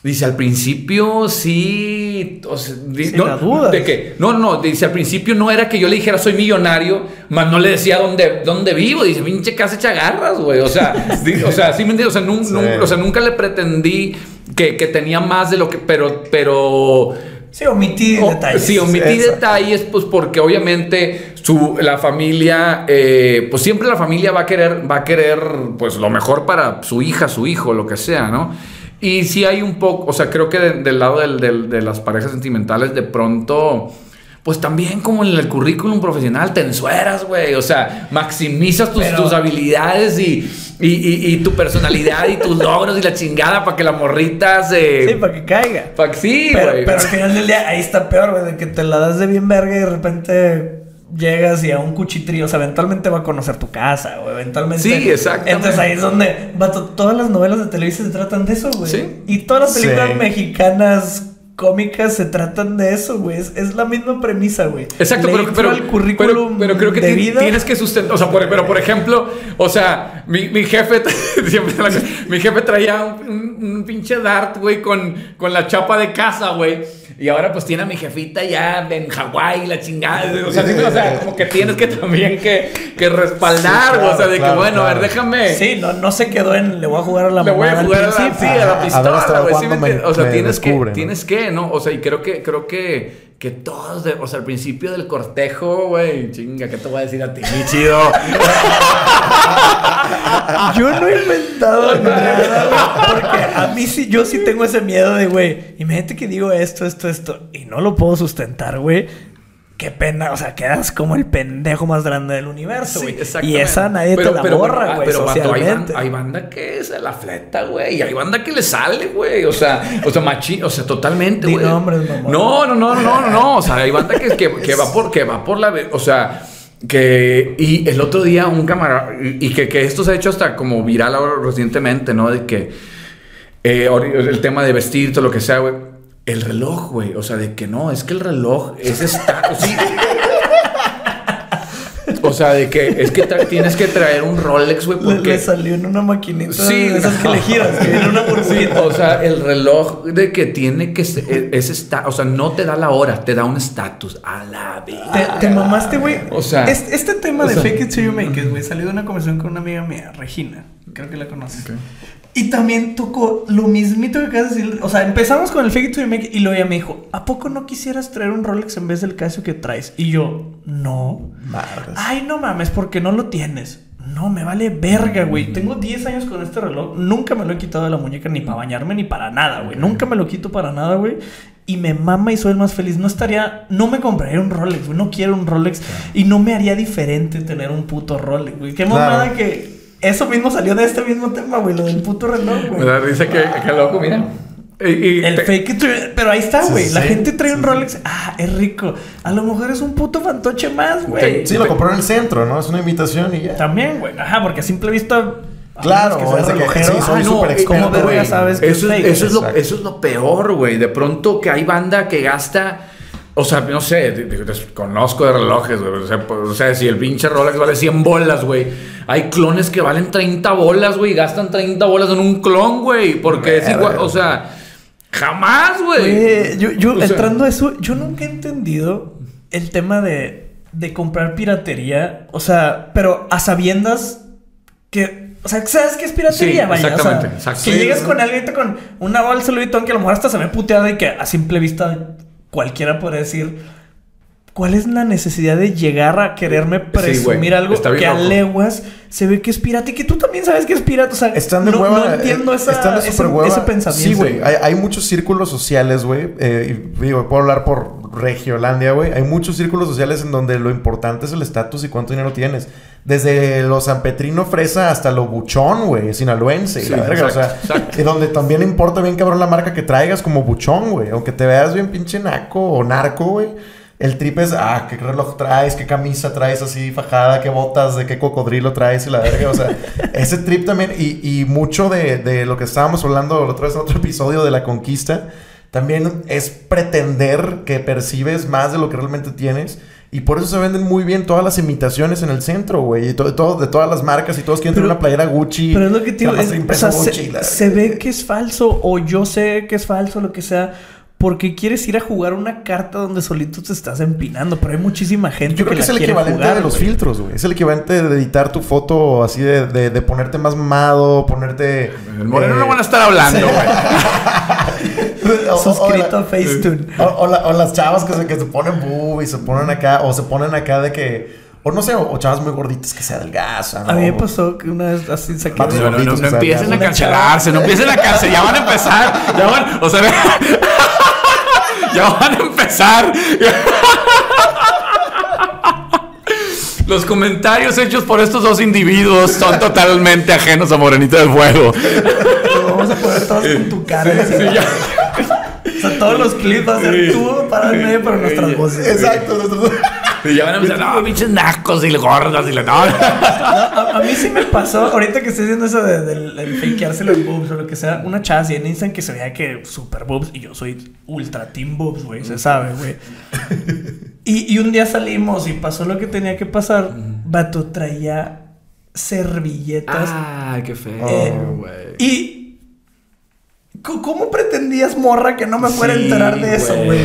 Dice, al principio sí. O sea, no, de que, no, no, dice, al principio no era que yo le dijera soy millonario, más no le decía dónde, dónde vivo. Dice, pinche casa echa garras, güey. O sea, *laughs* o sea, sí me entiendes. O sea, nunca, o sea, nunca le pretendí que, que, tenía más de lo que. Pero. pero Sí, omití detalles. Sí, omití detalles, pues porque obviamente su, la familia, eh, pues siempre la familia va a querer, va a querer, pues lo mejor para su hija, su hijo, lo que sea, ¿no? Y sí hay un poco, o sea, creo que del lado de las parejas sentimentales, de pronto, pues también como en el currículum profesional, te ensueras, güey. O sea, maximizas tus, tus habilidades y, y, tu personalidad y tus logros y la chingada para que la morrita se. Sí, para que caiga. Para que sí, güey. Pero, al final del día, ahí está peor, güey, de que te la das de bien verga y de repente llegas y a un cuchitrillo, o sea, eventualmente va a conocer tu casa, o eventualmente. Sí, exacto. Entonces ahí es donde. todas las novelas de televisión se tratan de eso, güey. Sí. Y todas las películas mexicanas cómicas se tratan de eso, güey. Es, la misma premisa, güey. Exacto, pero, pero, el currículum pero, creo que tienes que sustentar. O sea, pero por ejemplo, o sea, mi, mi jefe, *laughs* siempre mi jefe traía un, un pinche dart, güey, con, con la chapa de casa, güey. Y ahora pues tiene a mi jefita ya en Hawái, la chingada. O sea, o sea, como que tienes que también que, que respaldar, o sea, de que bueno, a ver, déjame. Sí, no, no se quedó en le voy a jugar a la Le voy a jugar a la, sí, a la pistola, güey. Sí, o sea, tienes que, tienes que, ¿no? O sea, y creo que, creo que que todos, o sea, al principio del cortejo, güey, chinga, ¿qué te voy a decir a ti, mi chido? *laughs* yo no he inventado *laughs* nada, porque a mí sí, yo sí tengo ese miedo de, güey, imagínate que digo esto, esto, esto, y no lo puedo sustentar, güey qué pena, o sea, quedas como el pendejo más grande del universo, güey. y esa nadie te la borra, güey, pero, socialmente. hay, banda, que se la fleta, güey, y hay banda que le sale, güey, o sea, o sea, machi, o sea, totalmente, güey. No, no, no, no, no, no, o sea, hay banda que, que, va por, que va por la, o sea, que, y el otro día un camarada, y que, que esto se ha hecho hasta como viral ahora recientemente, ¿no? De que eh, el tema de vestir, todo lo que sea, güey el reloj, güey. O sea, de que no, es que el reloj es esta. *laughs* Sí. O sea, de que es que tienes que traer un Rolex, güey, porque... Le, salió en una maquinita sí. de esas que le giras, que viene una *laughs* burbujita. o sea, el reloj de que tiene que ser... E, es esta, o sea, no te da la hora, te da un estatus. A la vez. Te, mamaste, güey. O sea... Este, este tema de fake it till you make it, güey, salió de una conversación con una amiga mía, Regina. Creo que la conoces. Y también tocó lo mismito que acabas de decir. O sea, empezamos con el fake it to make y luego ella me dijo, ¿a poco no quisieras traer un Rolex en vez del Casio que traes? Y yo, no. Ay, no mames, porque no lo tienes. No, me vale verga, güey. Tengo 10 años con este reloj. Nunca me lo he quitado de la muñeca ni para bañarme ni para nada, güey. Nunca me lo quito para nada, güey. Y me mama y soy el más feliz. No estaría. No me compraría un Rolex, güey. No quiero un Rolex. Y no me haría diferente tener un puto Rolex, güey. Qué mamada que eso mismo salió de este mismo tema, güey, lo del puto reloj, güey. Me da risa que, que loco, mira. el fake pero ahí está, güey. la gente trae un Rolex. Ah, es rico. A lo mejor es un puto fantoche más, güey. Sí, lo compró en el centro, ¿no? Es una invitación y ya. También, güey. Ajá, porque a simple vista. Claro, que sea relojero. sí, soy súper experto, ¿Cómo sabes que eso, es, eso, es lo, eso es lo peor, güey. De pronto que hay banda que gasta o sea, no sé, conozco de relojes, güey. O sea, si el pinche Rolex vale 100 bolas, güey. Hay clones que valen 30 bolas, güey. Gastan 30 bolas en un clon, güey. Porque es igual, o sea, jamás, güey. Yo, yo entrando a eso, yo nunca he entendido el tema de, de comprar piratería. O sea, pero a sabiendas que o sea, ¿sabes qué es piratería? Sí, exactamente, o Que llegues con alguien con una bolsa Louis Vuitton que a lo mejor hasta se ve puteada y que a simple vista cualquiera puede decir, ¿cuál es la necesidad de llegar a quererme presumir algo que a leguas se ve que es pirata y que tú también sabes que es pirata? O sea, están de no, hueva, no entiendo eh, esa, ese, pensamiento. Sí, güey. Hay, muchos círculos sociales, güey. Eh, digo, puedo hablar por Regiolandia, güey, hay muchos círculos sociales en donde lo importante es el estatus y cuánto dinero tienes. Desde lo San Petrino fresa hasta lo buchón, güey, sinaloense. y Sí, la verga, exacto, o sea, y donde también importa bien cabrón la marca que traigas como buchón, güey. Aunque te veas bien pinche naco o narco, güey. El trip es, ah, qué reloj traes, qué camisa traes así fajada, qué botas, de qué cocodrilo traes y la verga. O sea, *laughs* ese trip también, y, y mucho de, de lo que estábamos hablando la otra vez en otro episodio de la conquista, también es pretender que percibes más de lo que realmente tienes. Y por eso se venden muy bien todas las imitaciones en el centro, güey. Y todo, todo- de todas las marcas y todos quieren tener Pero- una playera Gucci. Pero es lo que te digo, es- o sea, Gucci, se, la se ve *laughs* que es falso o yo sé que es falso, lo que sea, porque quieres ir a jugar una carta donde solito te estás empinando, pero hay muchísima gente Yo creo que, la es el equivalente jugar, de los güey. filtros, güey. Es el equivalente de editar tu foto así de, de, de ponerte más mamado, ponerte. El moreno eh, no van a estar hablando, *laughs* güey. *laughs* Suscrito a Facetune. O, o la- o las chavas que se, que se ponen boob y se ponen acá, o se ponen acá de que. O no sé, o, chavas muy gorditas que se adelgazan. A mí me pasó que una vez así saqué... No, no, empiecen a cancelarse, no empiecen a cancelar, ya van a empezar, ya van, o sea, *laughs* ya van a empezar. *laughs* Los comentarios hechos por estos dos individuos son totalmente ajenos a Morenito del Fuego. Vamos a poner todos con tu cara. Sí, ya. O sea, todos los clips va a ser tú para en medio, pero nuestras voces. Exacto. nosotros- Y ya van a empezar, no, pinches nacos y gordas y la no. A, a mí sí me pasó, ahorita que estoy haciendo eso de- del del fakeárselo en boobs o lo que sea, una chava así en Instagram que se veía que super boobs y yo soy ultra team boobs, güey, se sabe, güey. Y, y un día salimos y pasó lo que tenía que pasar. Vato traía servilletas. Ay, qué feo, Eh, güey. Y. ¿Cómo pretendías, morra, que no me fuera a enterar de eso, güey.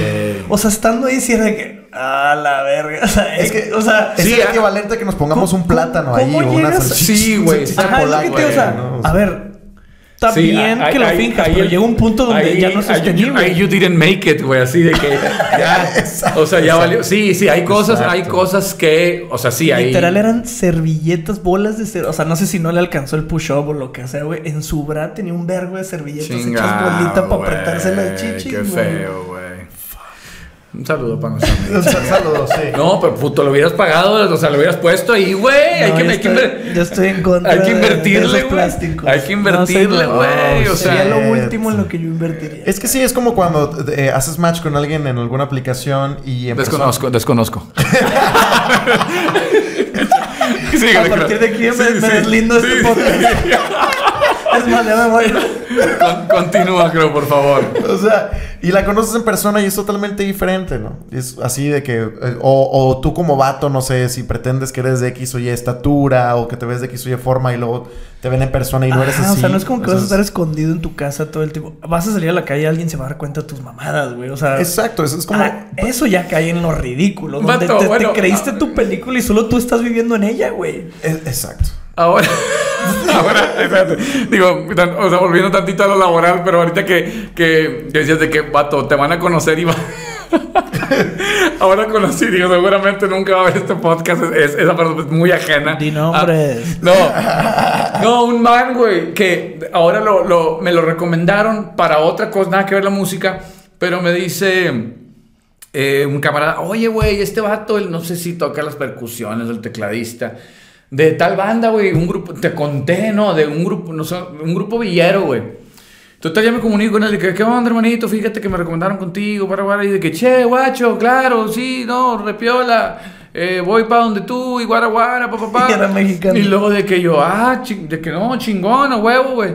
O sea, estando ahí, sí era de que. Ah, la verga. *laughs* O sea, es que. O sea. Es Sí, el ah. equivalente a que nos pongamos ¿Cómo- un plátano ahí cómo o una a- salchicha. Sí, güey. o sea, ¿no? a ver, está Sí, bien que lo finjas, pero llega un punto donde ya no es sostenible. Ahí you didn't make it, güey, así de que *laughs* ya, o sea, ya valió. Sí, sí, hay cosas, hay cosas que, o sea, sí, hay. Literal eran servilletas, bolas de ser, o sea, no sé si no le alcanzó el push-up o lo que sea, güey. En su bra tenía un vergo de servilletas hechas Chingado, bolita para apretarse las chichis, Qué feo, güey. Un saludo para nuestro amigo. Saludos, sí. No, pero puto, lo hubieras pagado, o sea, lo hubieras puesto ahí, güey. hay que, yo hay que estoy- inver- yo estoy en contra Hay que de- de invertirle, esos plásticos. Hay que invertirle, güey. o Sería sea, lo último en lo que yo invertiría. Es que sí, es como cuando eh, haces match con alguien en alguna aplicación y en desconozco, desconozco. *laughs* Sí, A partir de aquí me, sí, me sí. deslindo este Sí, podcast. *laughs* sí. Es más, ya me voy. Con- continúa, creo, por favor. O sea, y la conoces en persona y es totalmente diferente, ¿no? Es así de que, eh, o, o tú como vato, no sé, si pretendes que eres de X o Y estatura o que te ves de X o Y forma y luego te ven en persona y no eres Ajá, así. O sea, no es como que vas a estar escondido en tu casa todo el tiempo. Vas a salir a la calle y alguien se va a dar cuenta de tus mamadas, güey. O sea, Exacto, eso es como... ah, eso ya cae en lo ridículo. Donde Vato, te, te bueno, creíste ah, tu película y solo tú estás viviendo en ella, güey. es- exacto. Ahora, *laughs* ahora. Digo, o sea, volviendo tantito a lo laboral, pero ahorita que, que, que decías de que, vato, te van a conocer y va. *laughs* Ahora conocí, digo, seguramente nunca va a ver este podcast. Es, esa persona es muy ajena. Di nombres. Ah, no, *laughs* no, un man, güey, que ahora lo, lo- me lo recomendaron para otra cosa, nada que ver la música, pero me dice eh, un camarada, oye, güey, este vato, él no sé si toca las percusiones, el tecladista, de tal banda, güey, un grupo, te conté, ¿no? De un grupo, no sé, un grupo villero, güey. Total, ya me comunico con él, de que, ¿qué onda, hermanito? Fíjate que me recomendaron contigo, para, para, y de que, che, guacho, claro, sí, no, repiola, eh, voy para donde tú, y guara, guara, pa, pa, pa. *laughs* Y. Y luego de que yo, ah, ching- de que no, chingón, a huevo, güey.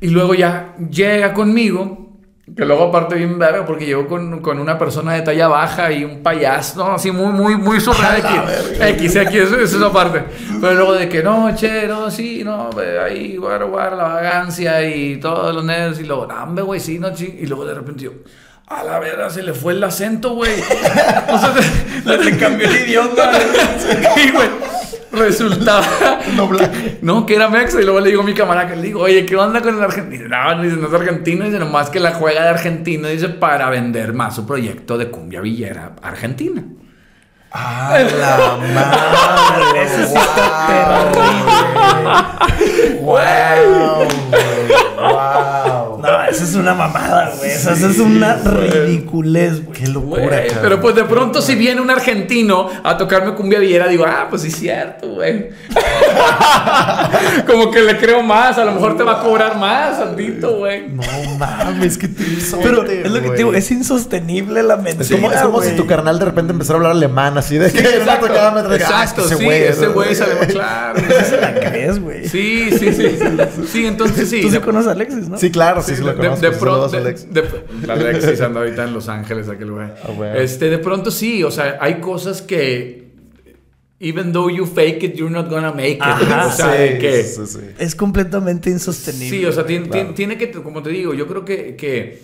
Y luego ya llega conmigo, que luego aparte bien verga, porque llegó con, con una persona de talla baja y un payaso, ¿no? Así muy, muy, muy *laughs* surreal. X, X, X, eso, es esa parte. Pero luego de que no, che, no, sí, no, ahí, guara, guara, la vagancia y todos los nervios. Y luego, no, hombre, güey, sí, no, ching. Y luego de repente yo, a la verdad, se le fue el acento, güey. *laughs* O sea, *laughs* Le, le cambió el idioma. Sí, güey. Resultaba. *laughs* No, que era Mexa. Y luego le digo a mi camarada que le digo, oye, ¿qué onda con el argentino? No, no, dice, no es argentino. Dice, nomás que la juega de argentino. Dice, para vender más su proyecto de cumbia villera argentina. ¡Ah, la madre! Ese sí está ¡Wow! ¡Wow! No, esa es una mamada, güey. Esa es una ridiculez, güey. Qué locura, Güey, cabrón. pero pues de pronto si viene un argentino a tocarme cumbia villera, digo, ah, pues sí es cierto, güey. *laughs* Como que le creo más, a lo mejor te va a cobrar más, Sandito, güey. No mames, que te Pero es lo que te digo, es insostenible la mentira. Es como, es como si güey. tu carnal de repente empezara a hablar alemán, así de que no Exacto, tocaba me trae- ah, es que exacto, sí, ese güey sabe más *laughs* claro. ¿Se la crees, güey? Sí, sí, sí. Sí, entonces sí. Tú sí conoces a Alexis, ¿no? Sí, claro, sí, sí, lo de, conozco. de pronto. De, Alex. de- la Alexis anda ahorita en Los Ángeles, aquel güey. Ah, bueno. Este, de pronto sí, o sea, hay cosas que. Even though you fake it, you're not gonna make it. Ajá, o sea, Sí, que. sí, sí. Es completamente insostenible. Sí, o sea, tiene, Claro. tiene- que, como te digo, yo creo que, que,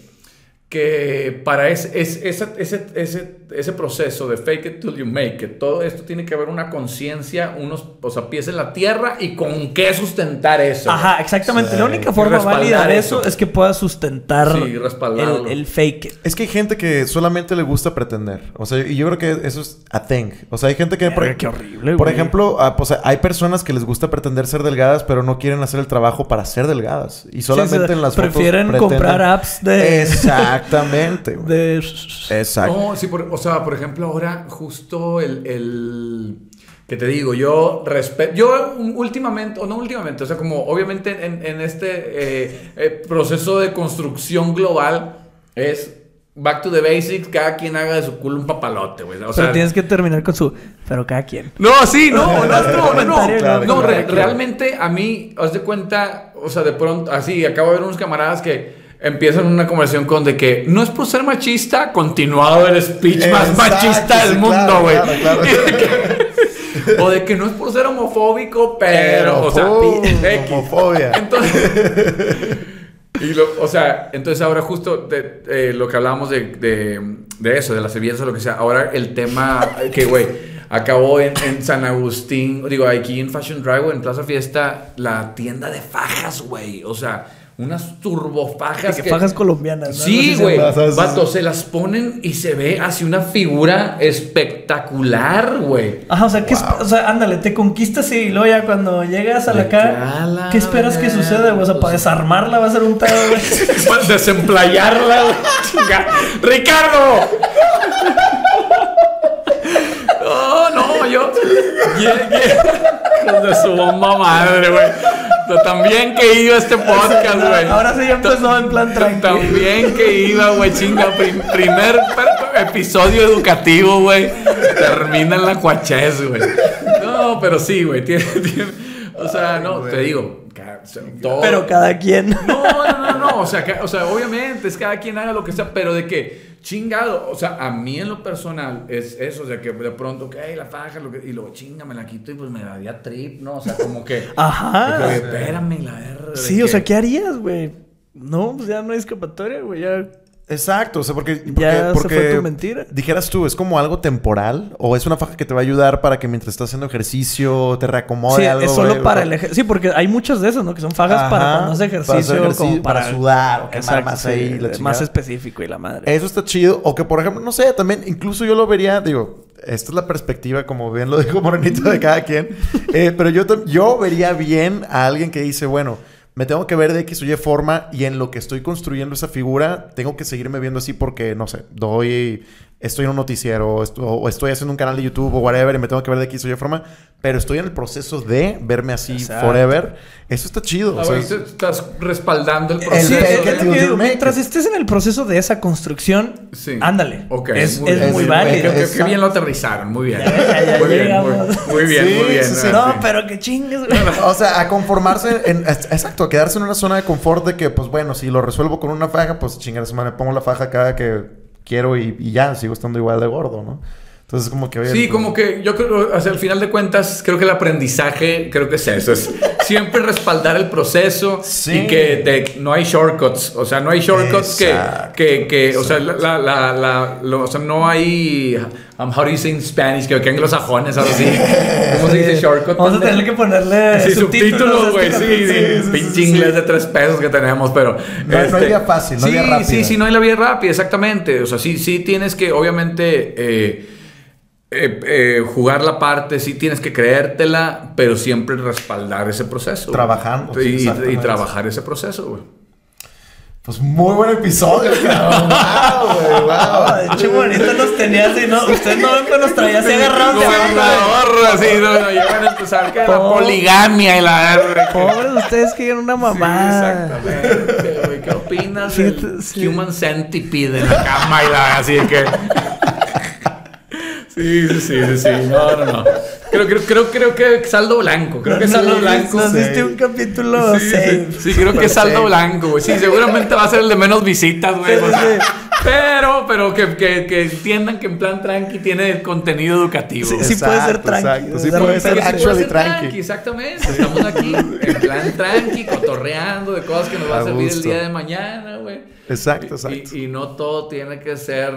que para ese, es- ese, ese, ese, ese proceso de fake it till you make it, todo esto tiene que haber una conciencia, unos o sea, pies en la tierra y con qué sustentar eso. Ajá, exactamente. Sí. La única forma válida de eso eso. es que puedas sustentar Sí, respaldarlo. el, el fake. it. Es que hay gente que solamente le gusta pretender. O sea, y yo creo que eso es a thing. O sea, hay gente que... Verga, qué horrible, Por güey. ejemplo, ah, pues, hay personas que les gusta pretender ser delgadas, pero no quieren hacer el trabajo para ser delgadas. Y solamente sí, en las fotos prefieren comprar apps de- Exactamente. De... Exacto. No, sí, por- o sea, por ejemplo, ahora justo el, el- que te digo, yo respeto, yo últimamente, o no últimamente, o sea, como obviamente en, en este eh, eh, proceso de construcción global es back to the basics, cada quien haga de su culo un papalote, güey. O sea, Pero tienes que terminar con su... Pero cada quien. no, sí, no, no, no, no, no, no, claro, re- claro. realmente a mí, haz de cuenta, o sea, de pronto, así, acabo de ver unos camaradas que empiezan una conversación con de que no es por ser machista, continuado el speech más machista sí, del mundo, güey. claro, claro. *laughs* O de que no es por ser homofóbico, pero, o sea, *laughs* homofobia. Entonces, *laughs* y lo- o sea, entonces ahora justo de, eh, lo que hablábamos de, de, de eso, de las o lo que sea, ahora el tema que, güey, acabó en, en San Agustín, digo, aquí en Fashion Drive, en Plaza Fiesta, la tienda de fajas, güey, o sea, unas turbofajas. Que fajas colombianas, ¿no? Sí, No sé si güey. Vato, se las ponen y se ve así una figura espectacular, güey. Ajá, o sea, ¿qué esp- o sea, ándale, te conquistas y luego ya cuando llegas a la cara, ¿qué esperas que suceda, güey? O sea, para pues- desarmarla va a ser un pedo, güey. *laughs* Para desemplayarla, güey. ¡Ricardo! No, no, yo. Yeah, yeah. De su bomba madre, güey. También que iba este podcast, güey. Ahora sí ya empezó en plan tranquilo. También que iba, güey, chinga. prim- primer episodio educativo, güey. Termina en la cuachez, güey. No, pero sí, güey. Tiene, tiene- o sea, no, te digo. Ca- o sea, todo- Pero cada quien. no, no, no, no. O sea, o sea, obviamente es cada quien haga lo que sea, pero de que chingado. O sea, a mí en lo personal es eso, o sea, que de pronto, que "Ay, la faja, lo que, y luego chinga, me la quito y pues me daría trip, ¿no? O sea, como que. *laughs* Ajá. que, espérame, la R. de Sí, o que- sea, ¿qué harías, güey? No, pues ya no hay escapatoria, güey. Ya. Exacto, o sea, porque, porque, Ya se porque fue tu mentira. dijeras tú, ¿es como algo temporal? ¿O es una faja que te va a ayudar para que mientras estás haciendo ejercicio te reacomode Sí, algo? es solo para el ejercicio. Sí, porque hay muchas de esas, ¿no? Que son fajas Ajá, para cuando haces para ejercicio, hacer ejercicio, como para para, sudar o quemar Exacto, más sí, ahí, la más específico y la madre. Eso está chido. O que, por ejemplo, no sé, también, incluso yo lo vería, digo, esta es la perspectiva, como bien lo dijo Morenito, de cada quien. *laughs* Eh, pero yo, yo vería bien a alguien que dice, bueno, me tengo que ver de X o Y forma y en lo que estoy construyendo esa figura, tengo que seguirme viendo así porque, no sé, doy, estoy en un noticiero o estoy haciendo un canal de YouTube o whatever y me tengo que ver de X o Y forma, pero estoy en el proceso de verme así Exacto. forever. Eso está chido. Ah, o sea, es- tú estás respaldando el proceso. Digo, mientras estés en el proceso de esa construcción, Sí. ándale. Ok, es muy es bien. muy Es- válido. Qué bien lo aterrizaron, muy bien. Ya, ya muy, bien muy, muy bien, Sí, muy bien. sí, ah, No, sí. pero que chingues, güey. O sea, a conformarse en... Exacto, a quedarse en una zona de confort de que, pues bueno, si lo resuelvo con una faja, pues chingar me pongo la faja cada que quiero y, y ya, sigo estando igual de gordo, ¿no? Entonces, como que... oye, Sí, pues, como que yo creo, hacia el final de cuentas, creo que el aprendizaje, creo que es eso, es siempre respaldar el proceso Sí. y que no hay shortcuts, o sea, no hay shortcuts que, Exacto. que, que, o sea, la, la, la, la- lo- o sea, no hay, um, how do you say in Spanish, que, que anglosajones, algo así, *laughs* ¿cómo se dice shortcut? Vamos a tener que ponerle Sí, subtítulos, güey, este sí, capítulo. sí, pinche inglés de tres pesos que tenemos, pero... No hay- no hay vía fácil, no hay sí, vía rápida. Sí, sí, no hay la vía rápida, exactamente. O sea, sí, sí tienes que, obviamente, eh, eh, eh, jugar la parte, sí tienes que creértela, pero siempre respaldar ese proceso. Trabajando, sí, Y, y trabajar ese proceso, güey. Pues muy buen episodio, *laughs* cabrón. wow, güey, wow. De hecho, bonito nos tenía así, ¿no? Ustedes no ven, pero nos traía así agarrados de abajo. Gobernador, así, no, no, llegan a empezar que la poligamia y la. Pobres ustedes que eran una mamá. Sí, exactamente, güey. ¿Qué opinas Sí, del sí. Human Centipede en la cama y la así de que... Sí, sí, sí, sí, sí. No, no, no. Creo, creo, creo, creo que saldo blanco. Creo que saldo blanco. Nos sí. diste un capítulo Sí, safe. sí, sí, creo que es saldo blanco, güey. Sí, seguramente va a ser el de menos visitas, güey. Sí, o sea, sí. Pero, pero que, que, que entiendan que en plan tranqui tiene contenido educativo. Sí, sí puede ser Exacto, tranqui. exacto. Sí de puede ser actually puede ser tranqui. Exactamente. Estamos aquí en plan tranqui, cotorreando de cosas que nos va a, A servir el día de mañana, güey. Exacto, Y- exacto. Y, y no todo tiene que ser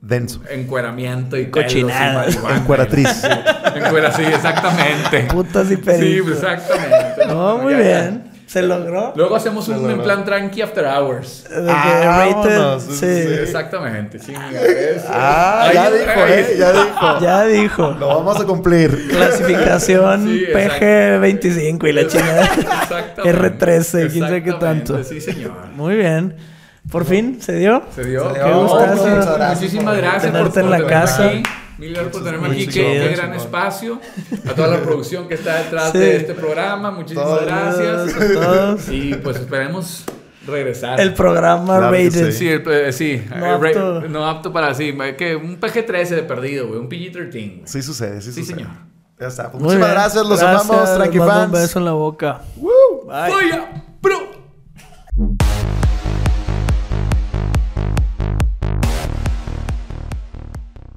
Denso. encueramiento y Cochinada. Encueratriz. *laughs* Encuera, sí, exactamente. Putas y Sí, peritos. exactamente. No, muy Ya, bien. Se logró. Luego hacemos un en plan tranqui after hours. De que Ah, rated. Sí. sí. Exactamente. Sí, mira, eso. Ah, Ahí ya dijo, ahí- ¿eh? Ya dijo. *laughs* Ya dijo. Lo vamos a cumplir. Clasificación Sí, exacto. PG25 y la *laughs* chingada. Exactamente. R13, quién sabe qué tanto. Sí, señor. Muy bien. Por fin, ¿se dio? Se dio. Qué gustazo. Muchas gracias Muchísimas por- gracias tenerte por, en la casa. aquí. Mil gracias por tenerme aquí. Qué, gran espacio. A toda la producción que está detrás Sí. de este programa. Muchísimas Todos, gracias. a todos. Y pues esperemos regresar. El programa Claro rated. Sí, el- eh, sí. No eh, apto. no apto para sí. Que un PG-13 de perdido, güey. Un PG-13. Sí sucede, sí, Sí, sucede. señor. Ya está. Pues muchísimas bien. gracias, los Gracias, amamos, Tranqui fans. Un beso en la boca. Woo. Bye. ¡Vaya!